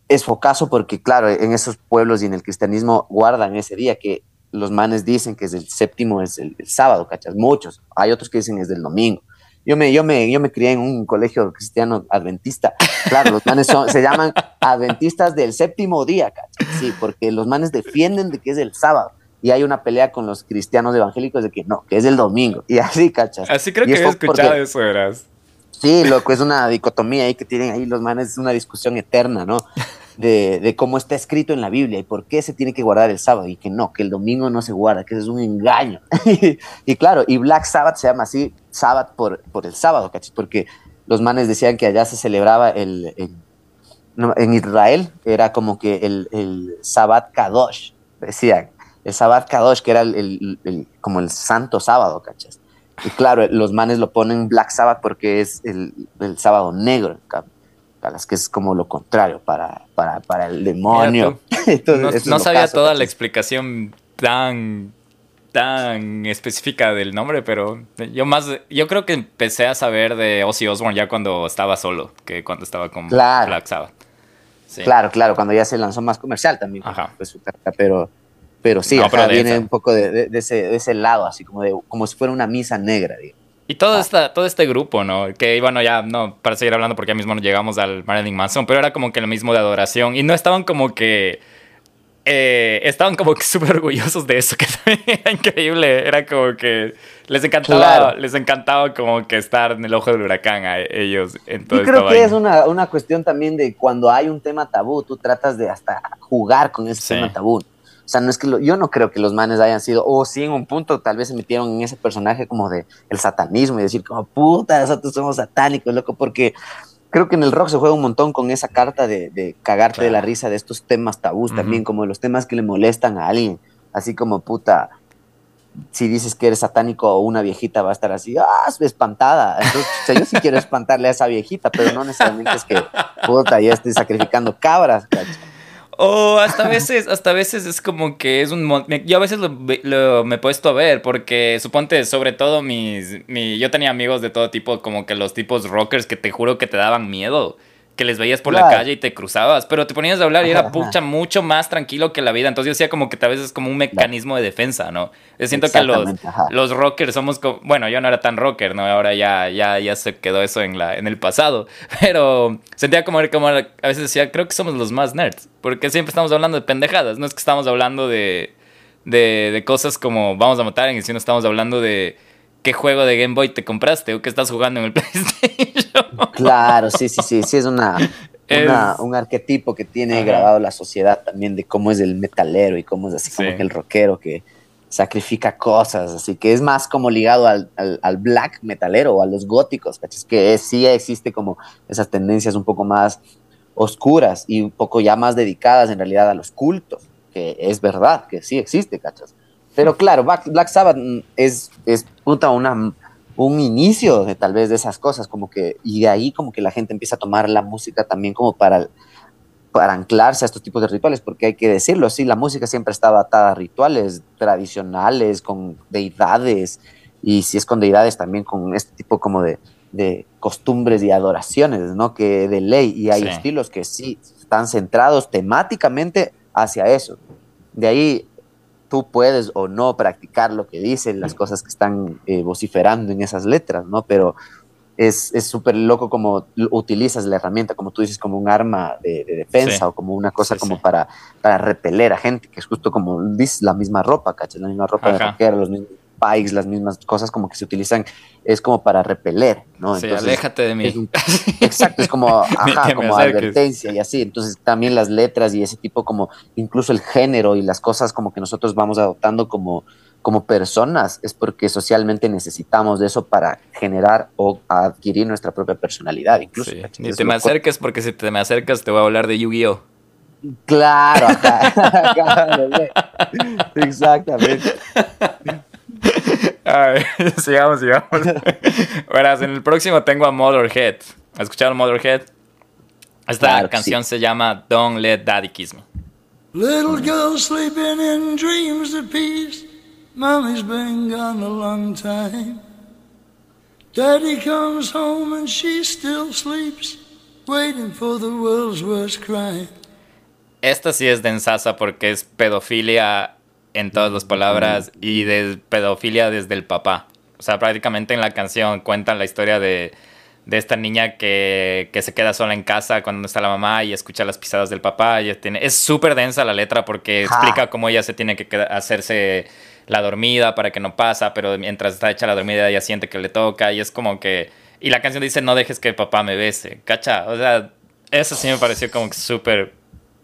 Es focazo porque, claro, en esos pueblos y en el cristianismo guardan ese día que los manes dicen que es el séptimo, es el, el sábado, ¿cachas? Muchos. Hay otros que dicen es del domingo. Yo me, yo me, yo me crié en un colegio cristiano adventista. Claro, los manes se llaman adventistas del séptimo día, ¿cachai? Sí, porque los manes defienden de que es el sábado. Y hay una pelea con los cristianos evangélicos de que no, que es el domingo. Y así, ¿cachas? Así creo que he escuchado eso, verás. Sí, loco, es una dicotomía ahí que tienen ahí los manes, es una discusión eterna, ¿no? De, cómo está escrito en la Biblia y por qué se tiene que guardar el sábado y que no, que el domingo no se guarda, que es un engaño. *laughs* y claro, y Black Sabbath se llama así Sabbath por, por el sábado, ¿cachai? Porque los manes decían que allá se celebraba el, en Israel, era como que el, el Sabbath Kadosh, decían, el Sabbath Kadosh, que era el, como el santo sábado, ¿cachas? Y claro, los manes lo ponen Black Sabbath porque es el, sábado negro, las que es como lo contrario para, para, para el demonio. *laughs* no, sabía toda la explicación tan tan específica del nombre, pero yo más, yo creo que empecé a saber de Ozzy Osbourne ya cuando estaba solo, que cuando estaba con Black Sabbath. Claro, claro, cuando ya se lanzó más comercial también, pues, pero, pero sí, viene un poco de, ese, de ese lado, así como, de, como si fuera una misa negra. Y todo, esta, todo este grupo, ¿no? Que, bueno, ya, no, para seguir hablando, porque ya mismo llegamos al Marilyn Manson, pero era como que lo mismo de adoración. Y no estaban como que. Eh, estaban como que *laughs* súper orgullosos de eso, que *laughs* también era increíble. Era como que les encantaba, les encantaba como que estar en el ojo del huracán a ellos. En todo Yo creo que es una, una, cuestión también de cuando hay un tema tabú, tú tratas de hasta jugar con ese tema tabú. O sea, no es que yo no creo que los manes hayan sido, o sí en un punto tal vez se metieron en ese personaje como de el satanismo y decir como, puta, nosotros somos satánicos, loco, porque creo que en el rock se juega un montón con esa carta de, de cagarte de la risa de estos temas tabús también, como los temas que le molestan a alguien, así como, puta, si dices que eres satánico o una viejita va a estar así, ah, espantada. Entonces, o sea, yo sí quiero espantarle a esa viejita, pero no necesariamente es que, puta, ya estoy sacrificando cabras, O hasta *laughs* veces, hasta veces es como que es un... Yo a veces lo, me he puesto a ver porque suponte, sobre todo mis... Mi, yo tenía amigos de todo tipo, como que los tipos rockers que te juro que te daban miedo que les veías por la calle y te cruzabas, pero te ponías a hablar y era pucha mucho más tranquilo que la vida. Entonces yo decía como que a veces es como un mecanismo de defensa, ¿no? Yo siento que los, los rockers somos como, bueno, yo no era tan rocker, ¿no? Ahora ya, ya, ya se quedó eso en, la, en el pasado, *laughs* pero sentía como, como a veces decía, creo que somos los más nerds, porque siempre estamos hablando de pendejadas, no es que estamos hablando de, de, de cosas como vamos a matar, sino estamos hablando de qué juego de Game Boy te compraste o qué estás jugando en el *laughs* PlayStation. Claro, sí, sí, sí, sí, es una, un arquetipo que tiene grabado la sociedad también de cómo es el metalero y cómo es así como que el rockero que sacrifica cosas, así que es más como ligado al, black metalero o a los góticos, ¿cachas? que sí existe como esas tendencias un poco más oscuras y un poco ya más dedicadas en realidad a los cultos, que es verdad que sí existe, ¿cachas? Pero claro, Black, Sabbath es, es puta una, un inicio de tal vez de esas cosas, como que, y de ahí como que la gente empieza a tomar la música también como para, para anclarse a estos tipos de rituales, porque hay que decirlo, sí, la música siempre estaba atada a rituales tradicionales, con deidades, y si es con deidades también con este tipo como de, de costumbres y adoraciones, ¿no? Que de ley, y hay estilos que sí están centrados temáticamente hacia eso. De ahí tú puedes o no practicar lo que dicen, las cosas que están eh, vociferando en esas letras, ¿no? Pero es súper loco como utilizas la herramienta, como tú dices, como un arma de, defensa o como una cosa como Para, para repeler a gente, que es justo como dices, la misma ropa, ¿cachas? La misma ropa de rockera, los mismos pikes, las mismas cosas como que se utilizan, es como para repeler, ¿no? Sí, aléjate de mí. exacto, es como, *laughs* ajá, como advertencia y así. Entonces también las letras y ese tipo como, incluso el género y las cosas como que nosotros vamos adoptando como, como personas, es porque socialmente necesitamos de eso para generar o adquirir nuestra propia personalidad, incluso. Ni te me acerques porque si te me acercas te voy a hablar de Yu-Gi-Oh! Claro, acá. *laughs* *laughs* Exactamente. Ay, *laughs* sigamos, sigamos. *laughs* Verás, en el próximo tengo a Motherhead. ¿Has escuchado Motherhead? Esta canción se llama Don't Let Daddy Kiss Me. Little girl sleeping in dreams of peace. Mommy's been gone a long time. Daddy comes home and she still sleeps, waiting for the world's worst crime. Esta sí es densasa porque es pedofilia en todas las palabras y de pedofilia desde el papá. O sea, prácticamente en la canción cuentan la historia de, de esta niña que, que, se queda sola en casa cuando no está la mamá y escucha las pisadas del papá. Y tiene, es súper densa la letra porque explica cómo ella se tiene que hacerse la dormida para que no pasa, pero mientras está hecha la dormida ella siente que le toca y es como que... Y la canción dice, no dejes que el papá me bese, ¿cacha? O sea, eso sí me pareció como que súper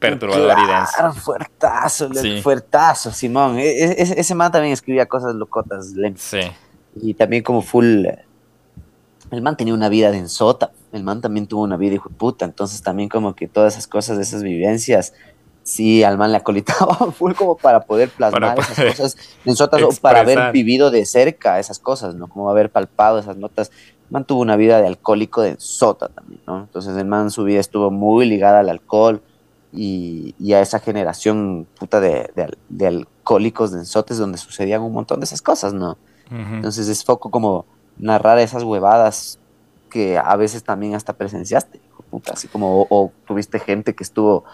perturbador y denso. Fuertazo, fuertazo, Simón. E, e, ese man también escribía cosas locotas, Sí. Y también como full. El man tenía una vida densota. El man también tuvo una vida hijo de puta. Entonces también como que todas esas cosas, esas vivencias, sí, al man le acolitaba *laughs* full como para poder plasmar esas cosas densotas o para haber vivido de cerca esas cosas, ¿no? Como haber palpado esas notas. El man tuvo una vida de alcohólico densota también, ¿no? Entonces el man su vida estuvo muy ligada al alcohol y, a esa generación puta de, de, alcohólicos densotes donde sucedían un montón de esas cosas, ¿no? Entonces es poco como narrar esas huevadas que a veces también hasta presenciaste, puta, así como o, tuviste gente que estuvo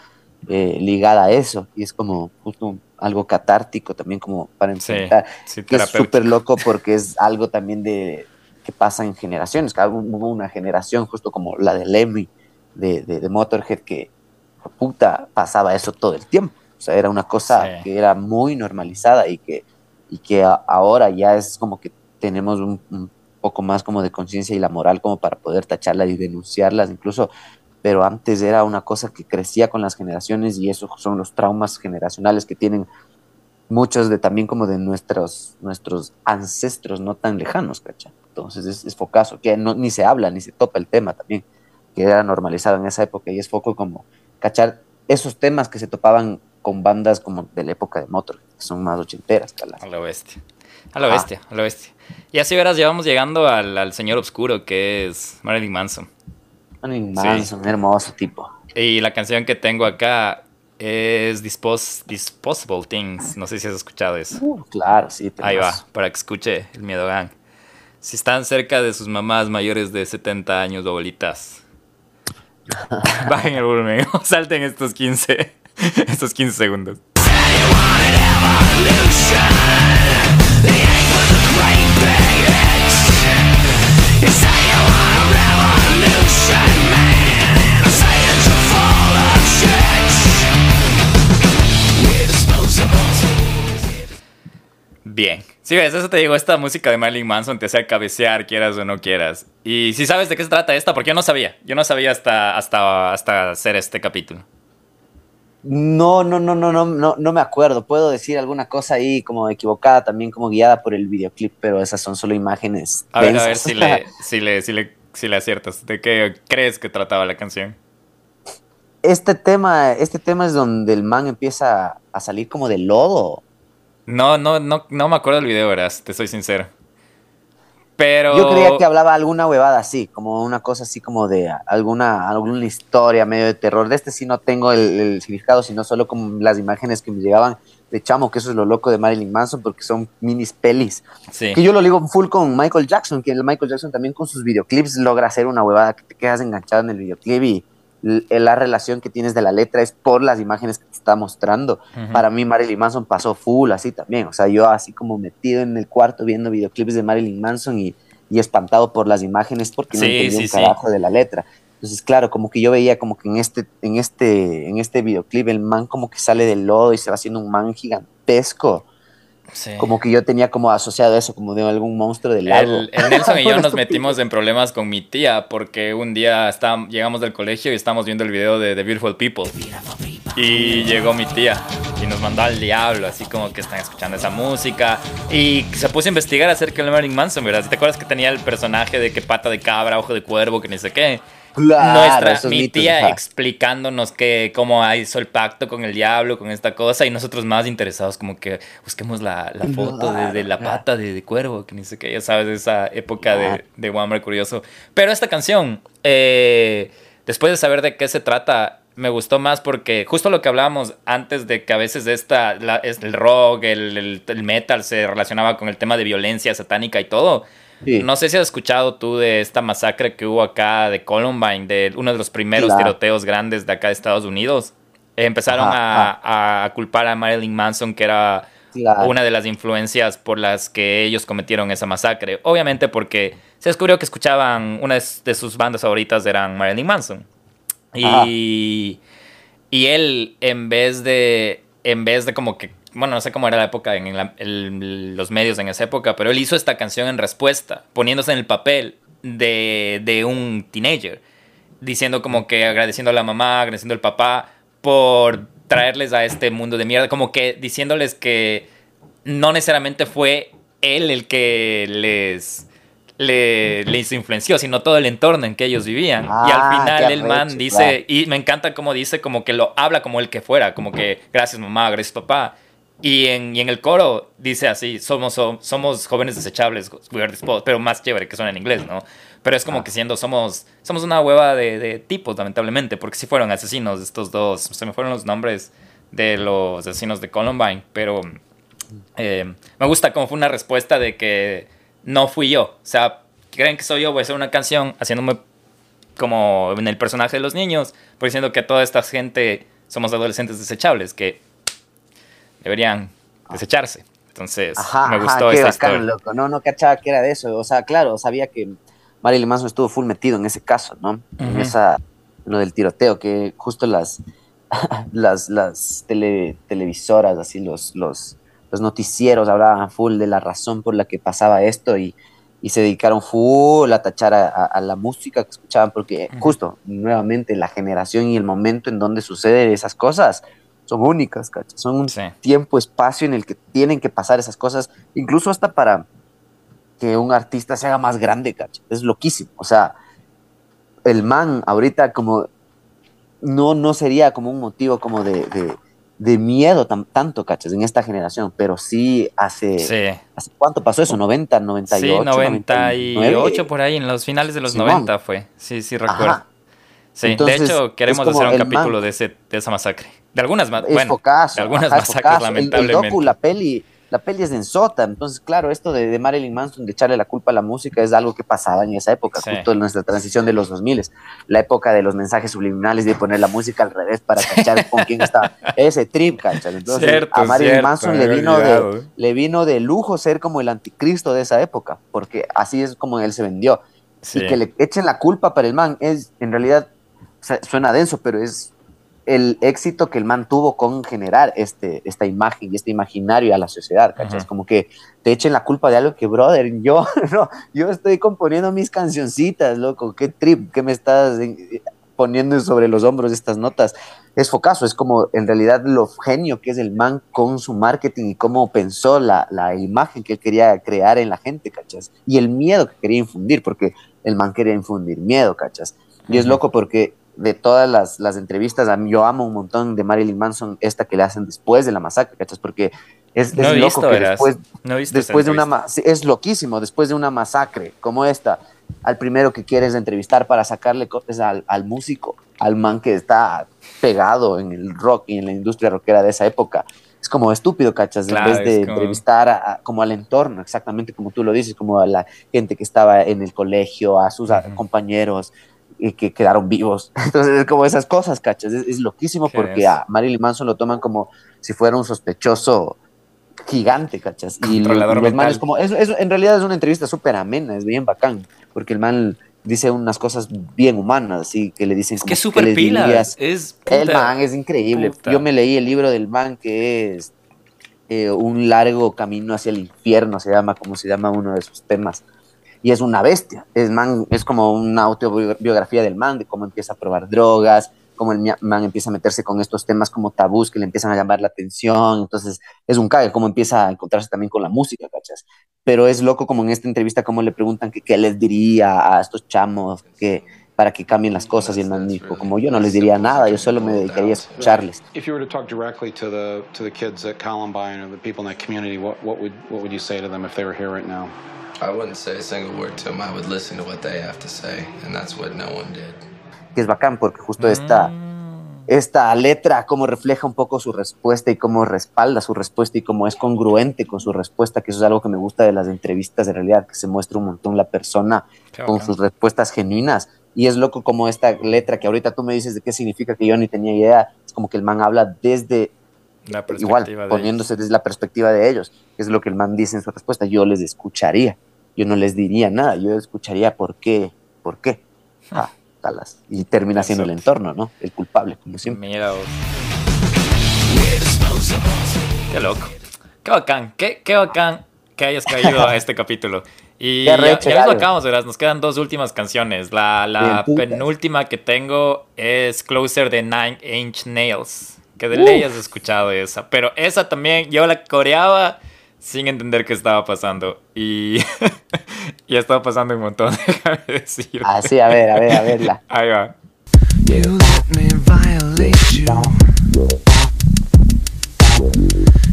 eh, ligada a eso y es como justo algo catártico también como para enfrentar, que es súper loco porque es algo también de que pasa en generaciones. Cada hubo una generación, justo como la de Lemmy, de, de, Motorhead, que puta pasaba eso todo el tiempo. O sea, era una cosa que era muy normalizada y que, y que ahora ya es como que tenemos un, un poco más como de conciencia y la moral como para poder tacharlas y denunciarlas incluso pero antes era una cosa que crecía con las generaciones y esos son los traumas generacionales que tienen muchos de también como de nuestros, nuestros ancestros no tan lejanos, ¿cachai? Entonces es, es focazo, que no, ni se habla, ni se topa el tema también, que era normalizado en esa época y es foco como cachar esos temas que se topaban con bandas como de la época de Motor, que son más ochenteras. A la bestia. A la bestia, a la bestia. Y así verás, ya vamos llegando al, al señor oscuro que es Marilyn Manson. Marilyn Manson, hermoso tipo. Y la canción que tengo acá es Disposable Things. No sé si has escuchado eso. Uh, claro, sí. Ahí va, para que escuche el miedo gang. Si están cerca de sus mamás mayores de 70 años o abuelitas, *laughs* bajen el volumen *laughs* salten estos 15, *laughs* estos 15 segundos. Bien. Sí, ves, eso te digo, esta música de Marilyn Manson te hace cabecear, quieras o no quieras. Y si sabes de qué se trata esta, porque yo no sabía. Yo no sabía hasta, hasta, hasta hacer este capítulo. No, no, no, no, no, no, no me acuerdo. Puedo decir alguna cosa ahí como equivocada, también como guiada por el videoclip, pero esas son solo imágenes. A ver, a ver si le, *laughs* si, le, si, le, si le aciertas. ¿De qué crees que trataba la canción? Este tema, este tema es donde el man empieza a salir como de lodo. No, no, no, no me acuerdo del video, verás, te soy sincero. Pero... Yo creía que hablaba alguna huevada así, como una cosa así como de alguna, alguna historia medio de terror. De este sí no tengo el, significado, sino solo como las imágenes que me llegaban de chamo, que eso es lo loco de Marilyn Manson, porque son minis pelis. Sí. Que yo lo digo full con Michael Jackson, que el Michael Jackson también con sus videoclips logra hacer una huevada que te quedas enganchado en el videoclip y la relación que tienes de la letra es por las imágenes que te está mostrando. Para mí Marilyn Manson pasó full así también, o sea, yo así como metido en el cuarto viendo videoclips de Marilyn Manson y, espantado por las imágenes porque no entendía un trabajo de la letra. Entonces, claro, como que yo veía como que en este, en este, en este videoclip el man como que sale del lodo y se va haciendo un man gigantesco como que yo tenía como asociado eso, como de algún monstruo del lago. El, Nelson y yo *laughs* nos metimos en problemas con mi tía porque un día está, llegamos del colegio y estábamos viendo el video de The Beautiful People. Y llegó mi tía y nos mandó al diablo, así como que están escuchando esa música. Y se puso a investigar acerca de Marilyn Manson, ¿verdad? ¿Te acuerdas que tenía el personaje de que pata de cabra, ojo de cuervo, que ni sé qué? Nuestra, mi tía explicándonos que cómo hizo el pacto con el diablo, con esta cosa, y nosotros más interesados, como que busquemos la, foto de, la pata de, cuervo, que ni sé qué, ya sabes, esa época de, de Hombre Curioso. Pero esta canción, eh, después de saber de qué se trata, me gustó más porque justo lo que hablábamos antes de que a veces esta, el rock, el, el metal se relacionaba con el tema de violencia satánica y todo no sé si has escuchado tú de esta masacre que hubo acá de Columbine, de uno de los primeros tiroteos grandes de acá de Estados Unidos. empezaron a, culpar a Marilyn Manson, que era una de las influencias por las que ellos cometieron esa masacre. Obviamente porque se descubrió que escuchaban, una de sus bandas favoritas eran Marilyn Manson. Y, y él, en vez de, en vez de como que bueno, no sé cómo era la época en los medios en esa época, pero él hizo esta canción en respuesta, poniéndose en el papel de, un teenager, diciendo como que agradeciendo a la mamá, agradeciendo al papá por traerles a este mundo de mierda, como que diciéndoles que no necesariamente fue él el que les, les influenció, sino todo el entorno en que ellos vivían. y al ah, final el man dice, y me encanta como dice, como que lo habla como el que fuera, como que gracias mamá, gracias papá. Y en, y en el coro dice así, somos, somos jóvenes desechables, pero más chévere que suena en inglés, ¿no? Pero es como ah. que siendo, somos, somos una hueva de, de, tipos, lamentablemente, porque si fueron asesinos estos dos, se me fueron los nombres de los asesinos de Columbine, pero eh, me gusta como fue una respuesta de que no fui yo, o sea, creen que soy yo, voy a hacer una canción haciéndome como en el personaje de los niños, por diciendo que toda esta gente somos adolescentes desechables, que deberían desecharse. Entonces, me gustó esa historia. Loco. No, no cachaba que era de eso. O sea, claro, sabía que Marilyn Manson estuvo full metido en ese caso, ¿no? En esa, lo del tiroteo, que justo las, *laughs* las, las televisoras, así, los, los, los noticieros hablaban full de la razón por la que pasaba esto y, y se dedicaron full a tachar a, la música que escuchaban, porque justo, nuevamente, la generación y el momento en donde suceden esas cosas son únicas, ¿cachai? Son un tiempo, espacio en el que tienen que pasar esas cosas, incluso hasta para que un artista se haga más grande, ¿cachai? Es loquísimo. O sea, el man ahorita como no, no sería como un motivo como de, de, miedo tanto, ¿cachas? En esta generación, pero sí hace, ¿hace cuánto pasó eso? ¿90, 98? Sí, 98 por ahí, en los finales de los 90 fue. Sí, sí, recuerdo. Sí, de hecho queremos hacer un capítulo de, ese, de esa masacre. De algunas, bueno, de algunas masacres, lamentablemente. El, la peli la peli es densota, entonces claro, esto de, Marilyn Manson, de echarle la culpa a la música es algo que pasaba en esa época, justo en nuestra transición de los 2000, la época de los mensajes subliminales de poner la música al revés para cachar con quién estaba, *laughs* ese trip, ¿cachas? Entonces a Marilyn Manson le vino, de, le vino de lujo ser como el anticristo de esa época, porque así es como él se vendió. Y que le echen la culpa para el man es, en realidad, suena denso, pero es el éxito que el man tuvo con generar este, esta imagen y este imaginario a la sociedad, ¿cachas? Como que te echen la culpa de algo que, brother, yo, *laughs* no, yo estoy componiendo mis cancioncitas, loco, qué trip, qué me estás eh, poniendo sobre los hombros estas notas. Es focazo, es como en realidad lo genio que es el man con su marketing y cómo pensó la, la imagen que él quería crear en la gente, ¿cachas? Y el miedo que quería infundir, porque el man quería infundir miedo, ¿cachas? Y es loco porque de todas las, las, entrevistas, a mí, yo amo un montón de Marilyn Manson, esta que le hacen después de la masacre, ¿cachas? Porque es, es loco que después, después de una es loquísimo, después de una masacre como esta, al primero que quieres entrevistar para sacarle cosas al, al, músico, al man que está pegado en el rock y en la industria rockera de esa época. Es como estúpido, ¿cachas? en vez de entrevistar a, como al entorno, exactamente como tú lo dices, como a la gente que estaba en el colegio, a sus compañeros, y que quedaron vivos. *laughs* Entonces, es como esas cosas, ¿cachas? Es, loquísimo porque a Marilyn Manson lo toman como si fuera un sospechoso gigante, ¿cachas? Y los manes como, eso, en realidad es una entrevista súper amena, es bien bacán, porque el man dice unas cosas bien humanas, así que le dicen... Es que es súper pila, es... el man es increíble. Yo me leí el libro del man que es eh, Un largo camino hacia el infierno, se llama, como se llama uno de sus temas y es una bestia. Es, man, es como una autobiografía del man, de cómo empieza a probar drogas, cómo el man empieza a meterse con estos temas como tabús que le empiezan a llamar la atención. Entonces, es un cague, cómo empieza a encontrarse también con la música, ¿cachas? Pero es loco como en esta entrevista, cómo le preguntan que qué les diría a estos chamos que para que cambien las cosas y el man dijo, como yo no les diría nada, yo solo me dedicaría a escucharles. If you were to talk directly to the to the kids at Columbine or the people in that community, what what would what would you say to them if they were here right now? I wouldn't say a single word to them. I would listen to what they have to say, and that's what no one did. Que es bacán porque justo esta, mm. esta letra cómo refleja un poco su respuesta y cómo respalda su respuesta y cómo es congruente con su respuesta, que eso es algo que me gusta de las entrevistas de realidad, que se muestra un montón la persona con sus respuestas genuinas. Y es loco como esta letra que ahorita tú me dices de qué significa que yo ni tenía idea, es como que el man habla desde igual, poniéndose desde la perspectiva de ellos, que es lo que el man dice en su respuesta, yo les escucharía, yo no les diría nada, yo escucharía por qué, por qué. Ah, talas. Y termina siendo el entorno, ¿no? El culpable, como siempre. Mira Qué loco. Qué bacán, qué, qué bacán que hayas caído a este *laughs* capítulo. Y ya, ya lo acabamos, ¿verdad? Nos quedan dos últimas canciones. La, la penúltima que tengo es Closer de Nine Inch Nails. Que de ley has escuchado esa. Pero esa también, yo la coreaba sin entender qué estaba pasando. Y *laughs* ya estaba pasando un montón, *laughs* déjame decir. Ah, sí, a ver, a ver, a verla. Ahí va. You let me violate you.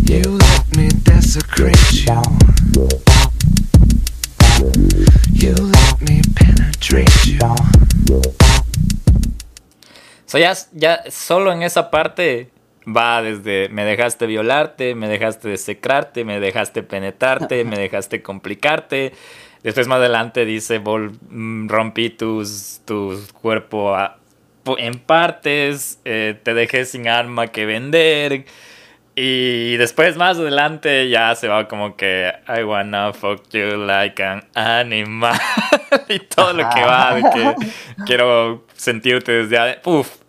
You let me desecrate you. You let me penetrate you. So ya, ya solo en esa parte va desde me dejaste violarte, me dejaste desecrarte, me dejaste penetrarte, me dejaste complicarte. Después más adelante dice mm, rompí tus, tu cuerpo en partes, eh, te dejé sin arma que vender. Y después más adelante ya se va como que I wanna fuck you like an animal. *laughs* y todo lo que va de que quiero sentirte desde. Uf,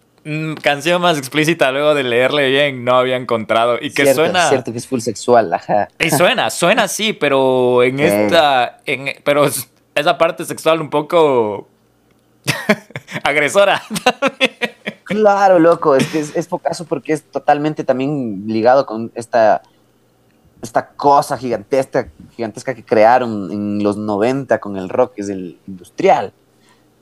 canción más explícita luego de leerle bien no había encontrado. Y que suena. cierto que es full sexual, ajá. Y suena, suena así, pero en esta. En, pero esa parte sexual un poco. *laughs* agresora Claro, loco, es que es, es focazo porque es totalmente también ligado con esta, esta cosa gigantesca, gigantesca que crearon en los 90 con el rock, que es el industrial,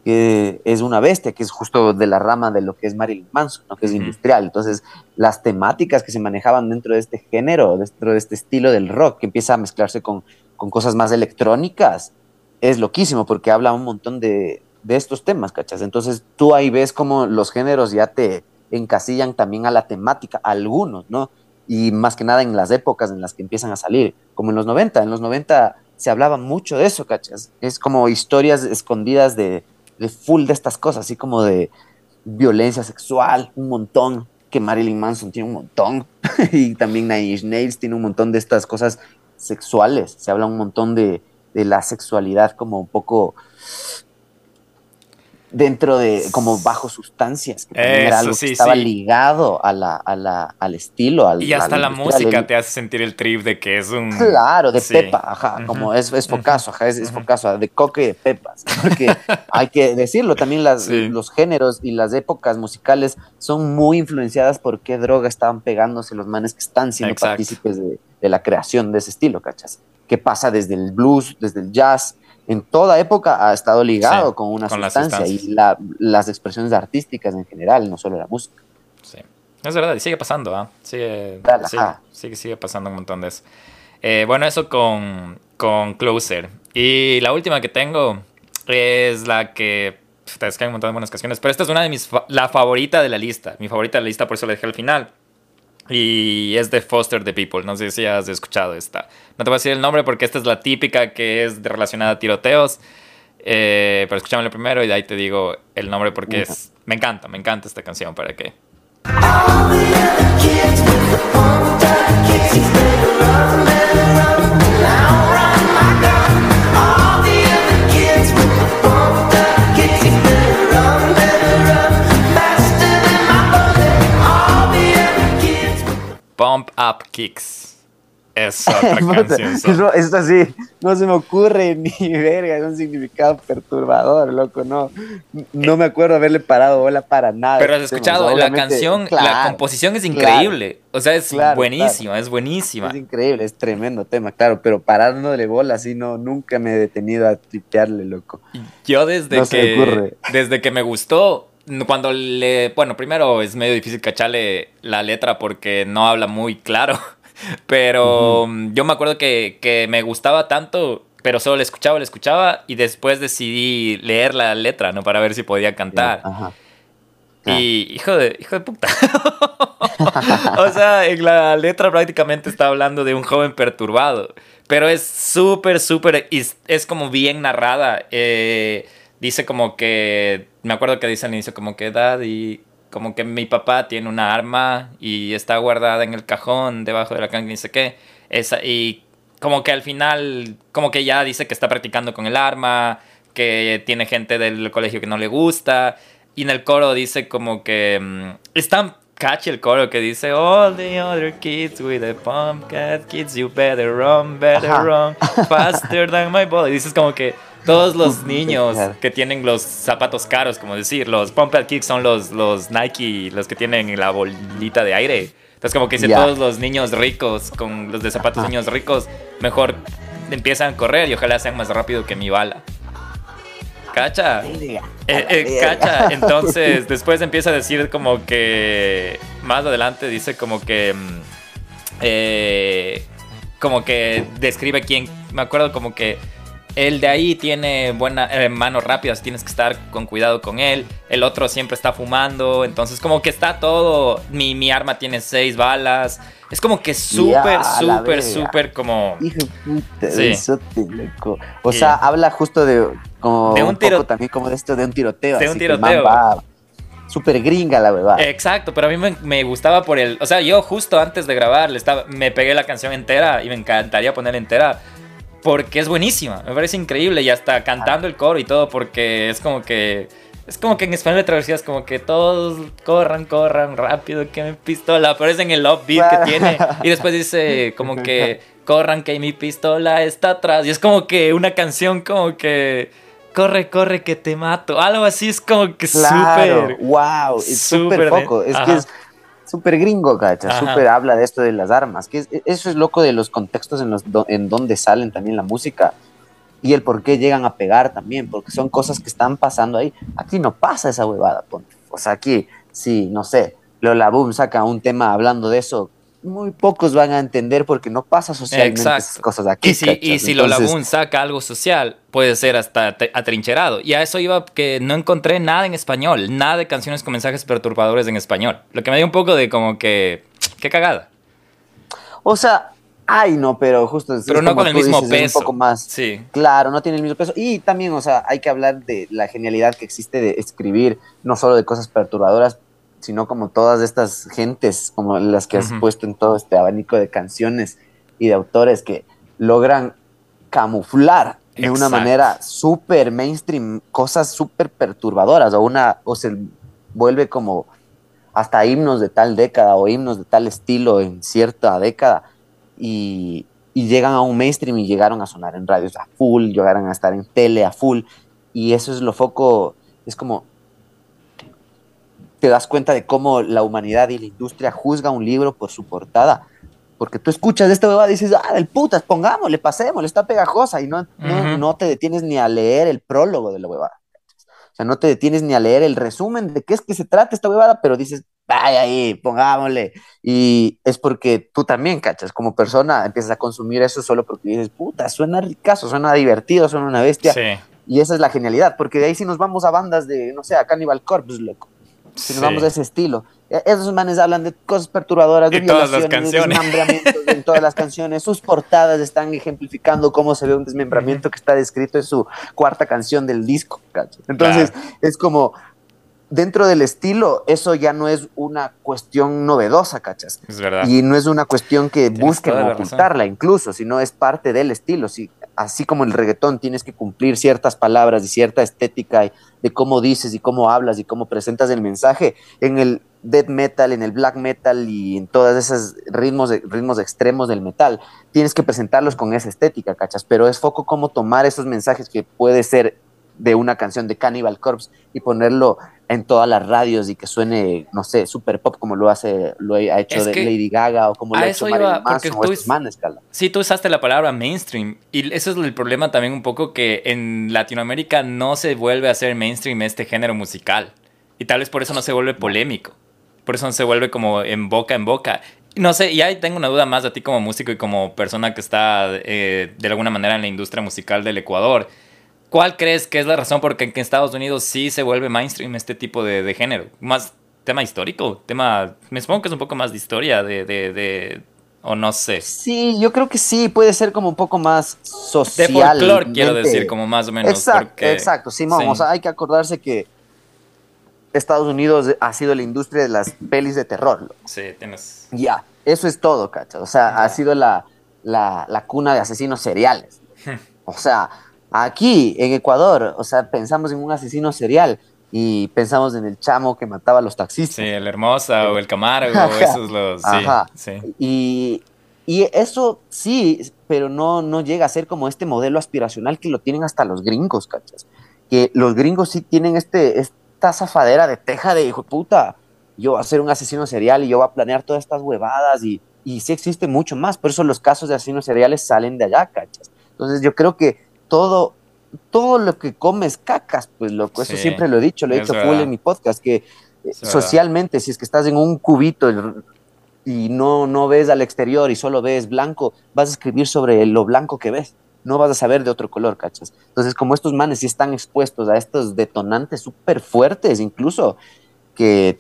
que es una bestia, que es justo de la rama de lo que es Marilyn Manson, que es industrial. Entonces, las temáticas que se manejaban dentro de este género, dentro de este estilo del rock, que empieza a mezclarse con, con cosas más electrónicas, es loquísimo porque habla un montón de, de estos temas, ¿cachas? Entonces tú ahí ves cómo los géneros ya te encasillan también a la temática, algunos, ¿no? Y más que nada en las épocas en las que empiezan a salir, como en los 90, en los 90 se hablaba mucho de eso, ¿cachas? Es como historias escondidas de, de full de estas cosas, así como de violencia sexual, un montón, que Marilyn Manson tiene un montón, *laughs* y también Nine Nails tiene un montón de estas cosas sexuales, se habla un montón de, de la sexualidad como un poco dentro de como bajo sustancias, que era algo que estaba ligado a la, a la, al estilo. Al, y hasta la música te hace sentir el trip de que es un... Claro, de pepa, ajá, como es, es focazo, ajá, es, es focazo, de coque de pepas, *laughs* porque *laughs* hay que decirlo, también las, los géneros y las épocas musicales son muy influenciadas por qué droga estaban pegándose los manes que están siendo partícipes de, de la creación de ese estilo, ¿cachas? Que pasa desde el blues, desde el jazz, en toda época ha estado ligado con una sustancia y las expresiones artísticas en general, no solo la música. Sí, es verdad, y sigue pasando, ¿ah? Sigue, sigue, sigue, pasando un montón de eso. Eh, bueno, eso con, con Closer. Y la última que tengo es la que es que hay un montón de buenas canciones, pero esta es una de mis, la favorita de la lista, mi favorita de la lista, por eso la dejé al final. Y es de Foster the People. No sé si has escuchado esta. No te voy a decir el nombre porque esta es la típica que es relacionada a tiroteos. Eh, pero escúchame primero y de ahí te digo el nombre porque es. Me encanta, me encanta esta canción. ¿Para qué? Pump Up Kicks. Es *laughs* otra canción. Eso, esto así, no se me ocurre *laughs* ni verga, es un significado perturbador, loco, no. No me acuerdo haberle parado bola para nada. Pero has escuchado, la canción, la composición es increíble. o sea, es buenísima, es buenísima. Es increíble, es tremendo tema, claro, pero parándole bola así, no, nunca me he detenido a tripearle, loco. Yo desde que, desde que me gustó, cuando le. Bueno, primero es medio difícil cacharle la letra porque no habla muy claro. *laughs* Pero yo me acuerdo que, me gustaba tanto, pero solo le escuchaba, le escuchaba y después decidí leer la letra, ¿no? Para ver si podía cantar. Y hijo de, hijo de puta. *laughs* o sea, en la letra prácticamente está hablando de un joven perturbado. Pero es súper, súper. Es como bien narrada. Eh, dice como que, me acuerdo que dice al inicio como que y como que mi papá tiene una arma y está guardada en el cajón debajo de la cama y dice qué. Esa, y como que al final, como que ya dice que está practicando con el arma, que tiene gente del colegio que no le gusta. Y en el coro dice como que mm, es tan catchy el coro que dice All the other kids with the pumpkin kids, you better run, better run, *laughs* faster than my body. Dices como que todos los niños que tienen los zapatos caros, como decir, los Pump Kicks son los, los Nike, los que tienen la bolita de aire. Entonces, como que dice, todos los niños ricos, con los de zapatos niños ricos, mejor empiezan a correr y ojalá sean más rápido que mi bala. Cacha. Eh, eh, cacha. *laughs* Entonces, después empieza a decir como que. Más adelante dice como que. Mm, eh, como que describe quién. Me acuerdo como que el de ahí tiene buena eh, manos rápidas, tienes que estar con cuidado con él. El otro siempre está fumando, entonces como que está todo. Mi, mi arma tiene seis balas. Es como que súper, súper, súper como. Hijo puta, sí. loco. O sea, habla justo de como de un, tiroteo también como de esto de un tiroteo. De un tiroteo súper gringa la huevada. Exacto, pero a mí me, gustaba por el. O sea, yo justo antes de grabar le estaba, me pegué la canción entera y me encantaría poner entera porque es buenísima. Me parece increíble y hasta cantando el coro y todo, porque es como que. Es como que en español de travesía es como que todos corran, corran rápido, que mi pistola. Es en el upbeat que tiene. Y después dice como que corran, que mi pistola está atrás. Y es como que una canción como que corre, corre, que te mato. Algo así es como que súper. ¡Wow! Es súper poco. Es que es súper gringo, cacha. Súper habla de esto de las armas. Que eso es loco de los contextos en, los, en donde salen también la música y el por qué llegan a pegar también, porque son cosas que están pasando ahí. Aquí no pasa esa huevada, ponte. O sea, aquí, sí, no sé, Lola Boom saca un tema hablando de eso muy pocos van a entender porque no pasa socialmente esas cosas aquí. Y si, y si saca algo social, puede ser hasta atrincherado. Y a eso iba que no encontré nada en español, nada de canciones con mensajes perturbadores en español. Lo que me dio un poco de como que, qué cagada. O sea, ay no, pero justo... Pero no con el mismo peso. un poco más... Sí. Claro, no tiene el mismo peso. Y también, o sea, hay que hablar de la genialidad que existe de escribir, no solo de cosas perturbadoras, sino como todas estas gentes, como las que has puesto en todo este abanico de canciones y de autores que logran camuflar de una manera súper mainstream cosas súper perturbadoras o una o se vuelve como hasta himnos de tal década o himnos de tal estilo en cierta década y, y llegan a un mainstream y llegaron a sonar en radios a full, llegaron a estar en tele a full y eso es lo foco, es como te das cuenta de cómo la humanidad y la industria juzga un libro por su portada. Porque tú escuchas esta huevada y dices, ah, del putas, pongámosle, pasémosle, está pegajosa. Y no, no, te detienes ni a leer el prólogo de la huevada. O sea, no te detienes ni a leer el resumen de qué es que se trata esta huevada, pero dices, vaya ahí, pongámosle. Y es porque tú también, cachas, como persona empiezas a consumir eso solo porque dices, puta, suena ricazo, suena divertido, suena una bestia. Y esa es la genialidad, porque de ahí si nos vamos a bandas de, no sé, a Cannibal Corpse, loco si nos vamos a ese estilo. E, esos manes hablan de cosas perturbadoras, de violaciones, de desmembramientos en todas las canciones. Sus portadas están ejemplificando cómo se ve un desmembramiento que está descrito en su cuarta canción del disco. Entonces, es como dentro del estilo, eso ya no es una cuestión novedosa, ¿cachas? Es verdad. Y no es una cuestión que busquen ocultarla, incluso, sino es parte del estilo. Si, así como el reggaetón tienes que cumplir ciertas palabras y cierta estética de cómo dices y cómo hablas y cómo presentas el mensaje, en el death metal, en el black metal y en todos esos ritmos, ritmos extremos del metal, tienes que presentarlos con esa estética, ¿cachas? Pero es foco cómo tomar esos mensajes que puede ser de una canción de Cannibal Corpse y ponerlo en todas las radios y que suene, no sé, super pop como lo hace, lo ha hecho Lady Gaga o como lo ha hecho Marilyn Manson o estos manes, Sí, tú usaste la palabra mainstream y eso es el problema también un poco que en Latinoamérica no se vuelve a hacer mainstream este género musical y tal vez por eso no se vuelve polémico, por eso no se vuelve como en boca en boca. No sé, y ahí tengo una duda más de ti como músico y como persona que está eh, de alguna manera en la industria musical del Ecuador. ¿Cuál crees que es la razón por que en Estados Unidos sí se vuelve mainstream este tipo de, género? ¿Más tema histórico? tema Me supongo que es un poco más de historia, de, de, o no sé. Sí, yo creo que sí, puede ser como un poco más social. De folclore, quiero decir, como más o menos. Exacto, exacto, Simón, o sea, hay que acordarse que Estados Unidos ha sido la industria de las pelis de terror. Sí, tienes... Ya, eso es todo, cacha. O sea, ha sido la, la, la cuna de asesinos seriales. o sea, Aquí, en Ecuador, o sea, pensamos en un asesino serial y pensamos en el chamo que mataba a los taxistas. Sí, el Hermosa o el Camargo, *laughs* esos los... Sí, Ajá. Sí. Y, y, eso sí, pero no, no llega a ser como este modelo aspiracional que lo tienen hasta los gringos, ¿cachas? Que los gringos sí tienen este, esta zafadera de teja de hijo de puta, yo voy a ser un asesino serial y yo voy a planear todas estas huevadas y, y sí existe mucho más, por eso los casos de asesinos seriales salen de allá, ¿cachas? Entonces yo creo que todo, todo lo que comes cacas, pues loco, eso siempre lo he dicho, lo he dicho full en mi podcast, que socialmente, si es que estás en un cubito y no, no ves al exterior y solo ves blanco, vas a escribir sobre lo blanco que ves, no vas a saber de otro color, ¿cachas? Entonces, como estos manes sí están expuestos a estos detonantes súper fuertes, incluso, que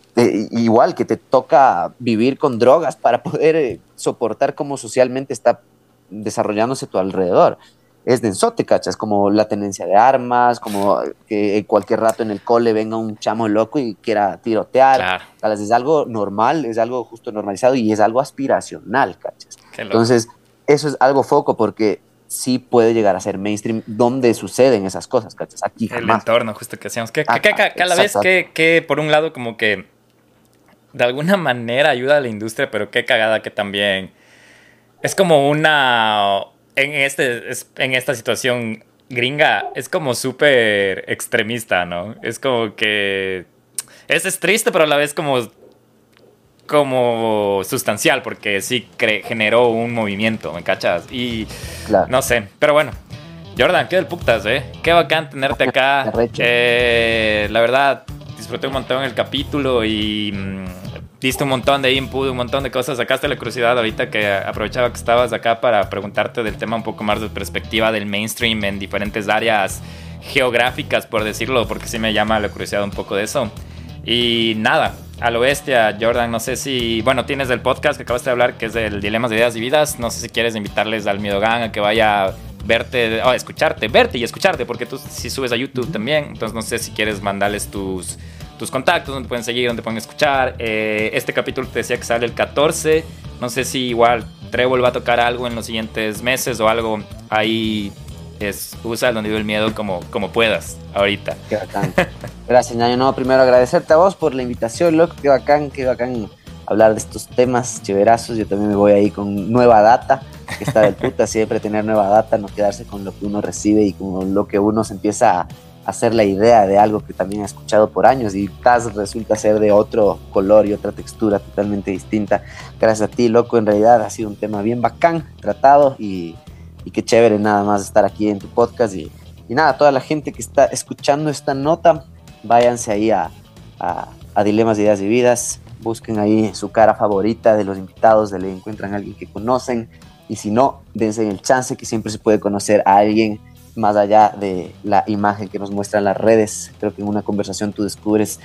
igual que te toca vivir con drogas para poder eh, soportar cómo socialmente está desarrollándose tu alrededor es densote, ¿cachas? Como la tenencia de armas, como que en cualquier rato en el cole venga un chamo loco y quiera tirotear. Claro. Es algo normal, es algo justo normalizado y es algo aspiracional, ¿cachas? Entonces, eso es algo foco porque sí puede llegar a ser mainstream donde suceden esas cosas, ¿cachas? Aquí El entorno, justo que hacíamos. Que, que, a la vez que, que, por un lado, como que de alguna manera ayuda a la industria, pero qué cagada que también es como una en, este, en esta situación gringa es como súper extremista, ¿no? Es como que es, triste, pero a la vez como, como sustancial, porque sí generó un movimiento, ¿me cachas? Y no sé, pero bueno. Jordan, qué del putas, ¿eh? Qué bacán tenerte acá. *laughs* Eh, la verdad, disfruté un montón el capítulo y mm, diste un montón de input, un montón de cosas, sacaste la curiosidad ahorita que aprovechaba que estabas acá para preguntarte del tema un poco más de perspectiva del mainstream en diferentes áreas geográficas, por decirlo, porque sí me llama la curiosidad un poco de eso. Y nada, a lo bestia, Jordan, no sé si, bueno, tienes el podcast que acabaste de hablar, que es el Dilemas de Ideas y Vidas, no sé si quieres invitarles al Miedogan a que vaya a verte, o escucharte, verte y escucharte, porque tú sí subes a YouTube también, entonces no sé si quieres mandarles tus tus contactos, donde pueden seguir, donde pueden escuchar. Eh, este capítulo te decía que sale el 14. No sé si igual Trevor va a tocar algo en los siguientes meses o algo. Ahí es, usa el donde el miedo como, como puedas ahorita. Qué bacán. Gracias, Ñaño. No, primero agradecerte a vos por la invitación, loco. Qué bacán, qué bacán hablar de estos temas chéverazos. Yo también me voy ahí con nueva data, que está del puta, siempre tener nueva data, no quedarse con lo que uno recibe y con lo que uno se empieza a hacer la idea de algo que también he escuchado por años y Taz resulta ser de otro color y otra textura totalmente distinta. Gracias a ti, loco, en realidad ha sido un tema bien bacán, tratado y, y qué chévere nada más estar aquí en tu podcast y, nada, toda la gente que está escuchando esta nota, váyanse ahí a, a, a Dilemas, Ideas y Vidas, busquen ahí su cara favorita de los invitados, de le encuentran a alguien que conocen y si no, dense el chance que siempre se puede conocer a alguien más allá de la imagen que nos muestran las redes. Creo que en una conversación tú descubres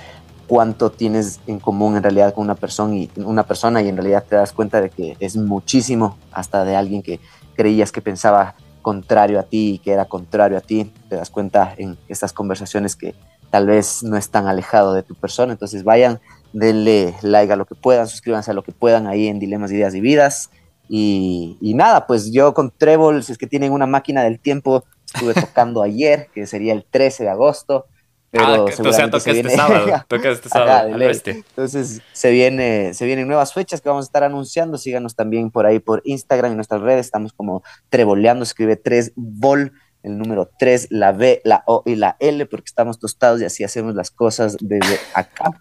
cuánto tienes en común en realidad con una persona y una persona y en realidad te das cuenta de que es muchísimo hasta de alguien que creías que pensaba contrario a ti y que era contrario a ti, te das cuenta en estas conversaciones que tal vez no es tan alejado de tu persona, entonces vayan, denle like a lo que puedan, suscríbanse a lo que puedan ahí en Dilemas, Ideas y Vidas. Y, y nada, pues yo con Trébol, si es que tienen una máquina del tiempo, estuve tocando ayer, que sería el 13 de agosto. Pero ah, o sea, toca *laughs* este sábado, toca este sábado, Entonces se, viene, se vienen nuevas fechas que vamos a estar anunciando, síganos también por ahí por Instagram y nuestras redes, estamos como Treboleando, escribe 3 vol el número 3, la B, la O y la L, porque estamos tostados y así hacemos las cosas desde acá.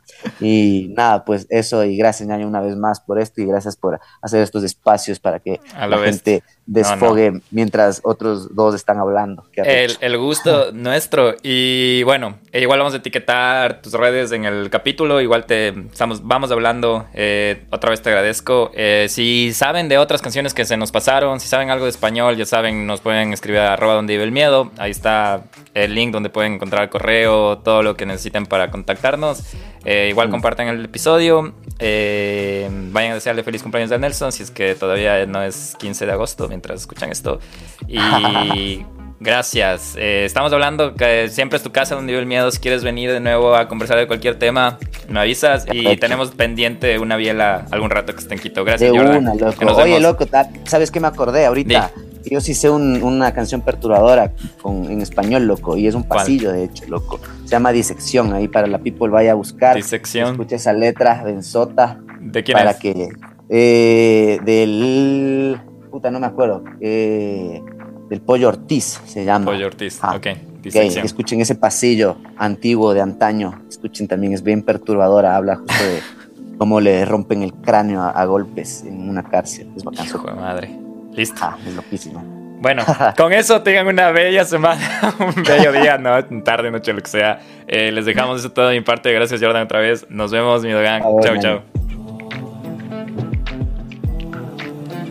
Y nada, pues eso, y gracias, Ñaño, una vez más por esto, y gracias por hacer estos espacios para que la gente desfogue mientras otros dos están hablando. El, gusto *laughs* nuestro. Y bueno, e igual vamos a etiquetar tus redes en el capítulo, igual te estamos, vamos hablando. Eh, otra vez te agradezco. Eh, si saben de otras canciones que se nos pasaron, si saben algo de español, ya saben, nos pueden escribir a arroba donde vive el miedo. Ahí está el link donde pueden encontrar el correo, todo lo que necesiten para contactarnos. Eh, igual compartan el episodio. vayan a desearle feliz cumpleaños a Nelson si es que todavía no es 15 de agosto mientras escuchan esto. Y *laughs* gracias. Eh, estamos hablando que siempre es tu casa donde vive el miedo. Si quieres venir de nuevo a conversar de cualquier tema, me avisas. Y tenemos pendiente una biela algún rato que esté en Quito. Gracias, de Una, loco. Oye, loco, ¿sabes qué me acordé ahorita? Yo sí sé una canción perturbadora con, en español, loco, y es un pasillo, de hecho, loco. Se llama Disección, ahí para la people vaya a buscar. Disección. Escucha esa letra densota. ¿De quién para que eh, Del no me acuerdo, eh, del Pollo Ortiz se llama. Pollo Ortiz, ah, ok. Escuchen ese pasillo antiguo de antaño, escuchen también, es bien perturbadora, habla justo de *laughs* cómo le rompen el cráneo a, golpes en una cárcel. Es bacán. Hijo de madre. Listo. Ah, es loquísimo. Bueno, *laughs* con eso tengan una bella semana, *laughs* un bello día, no, tarde, noche, lo que sea. Eh, les dejamos eso todo de mi parte. Gracias, Jordan, otra vez. Nos vemos, mi Dogan. Chao, chao.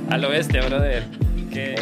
Al oeste, brother. ¿Qué?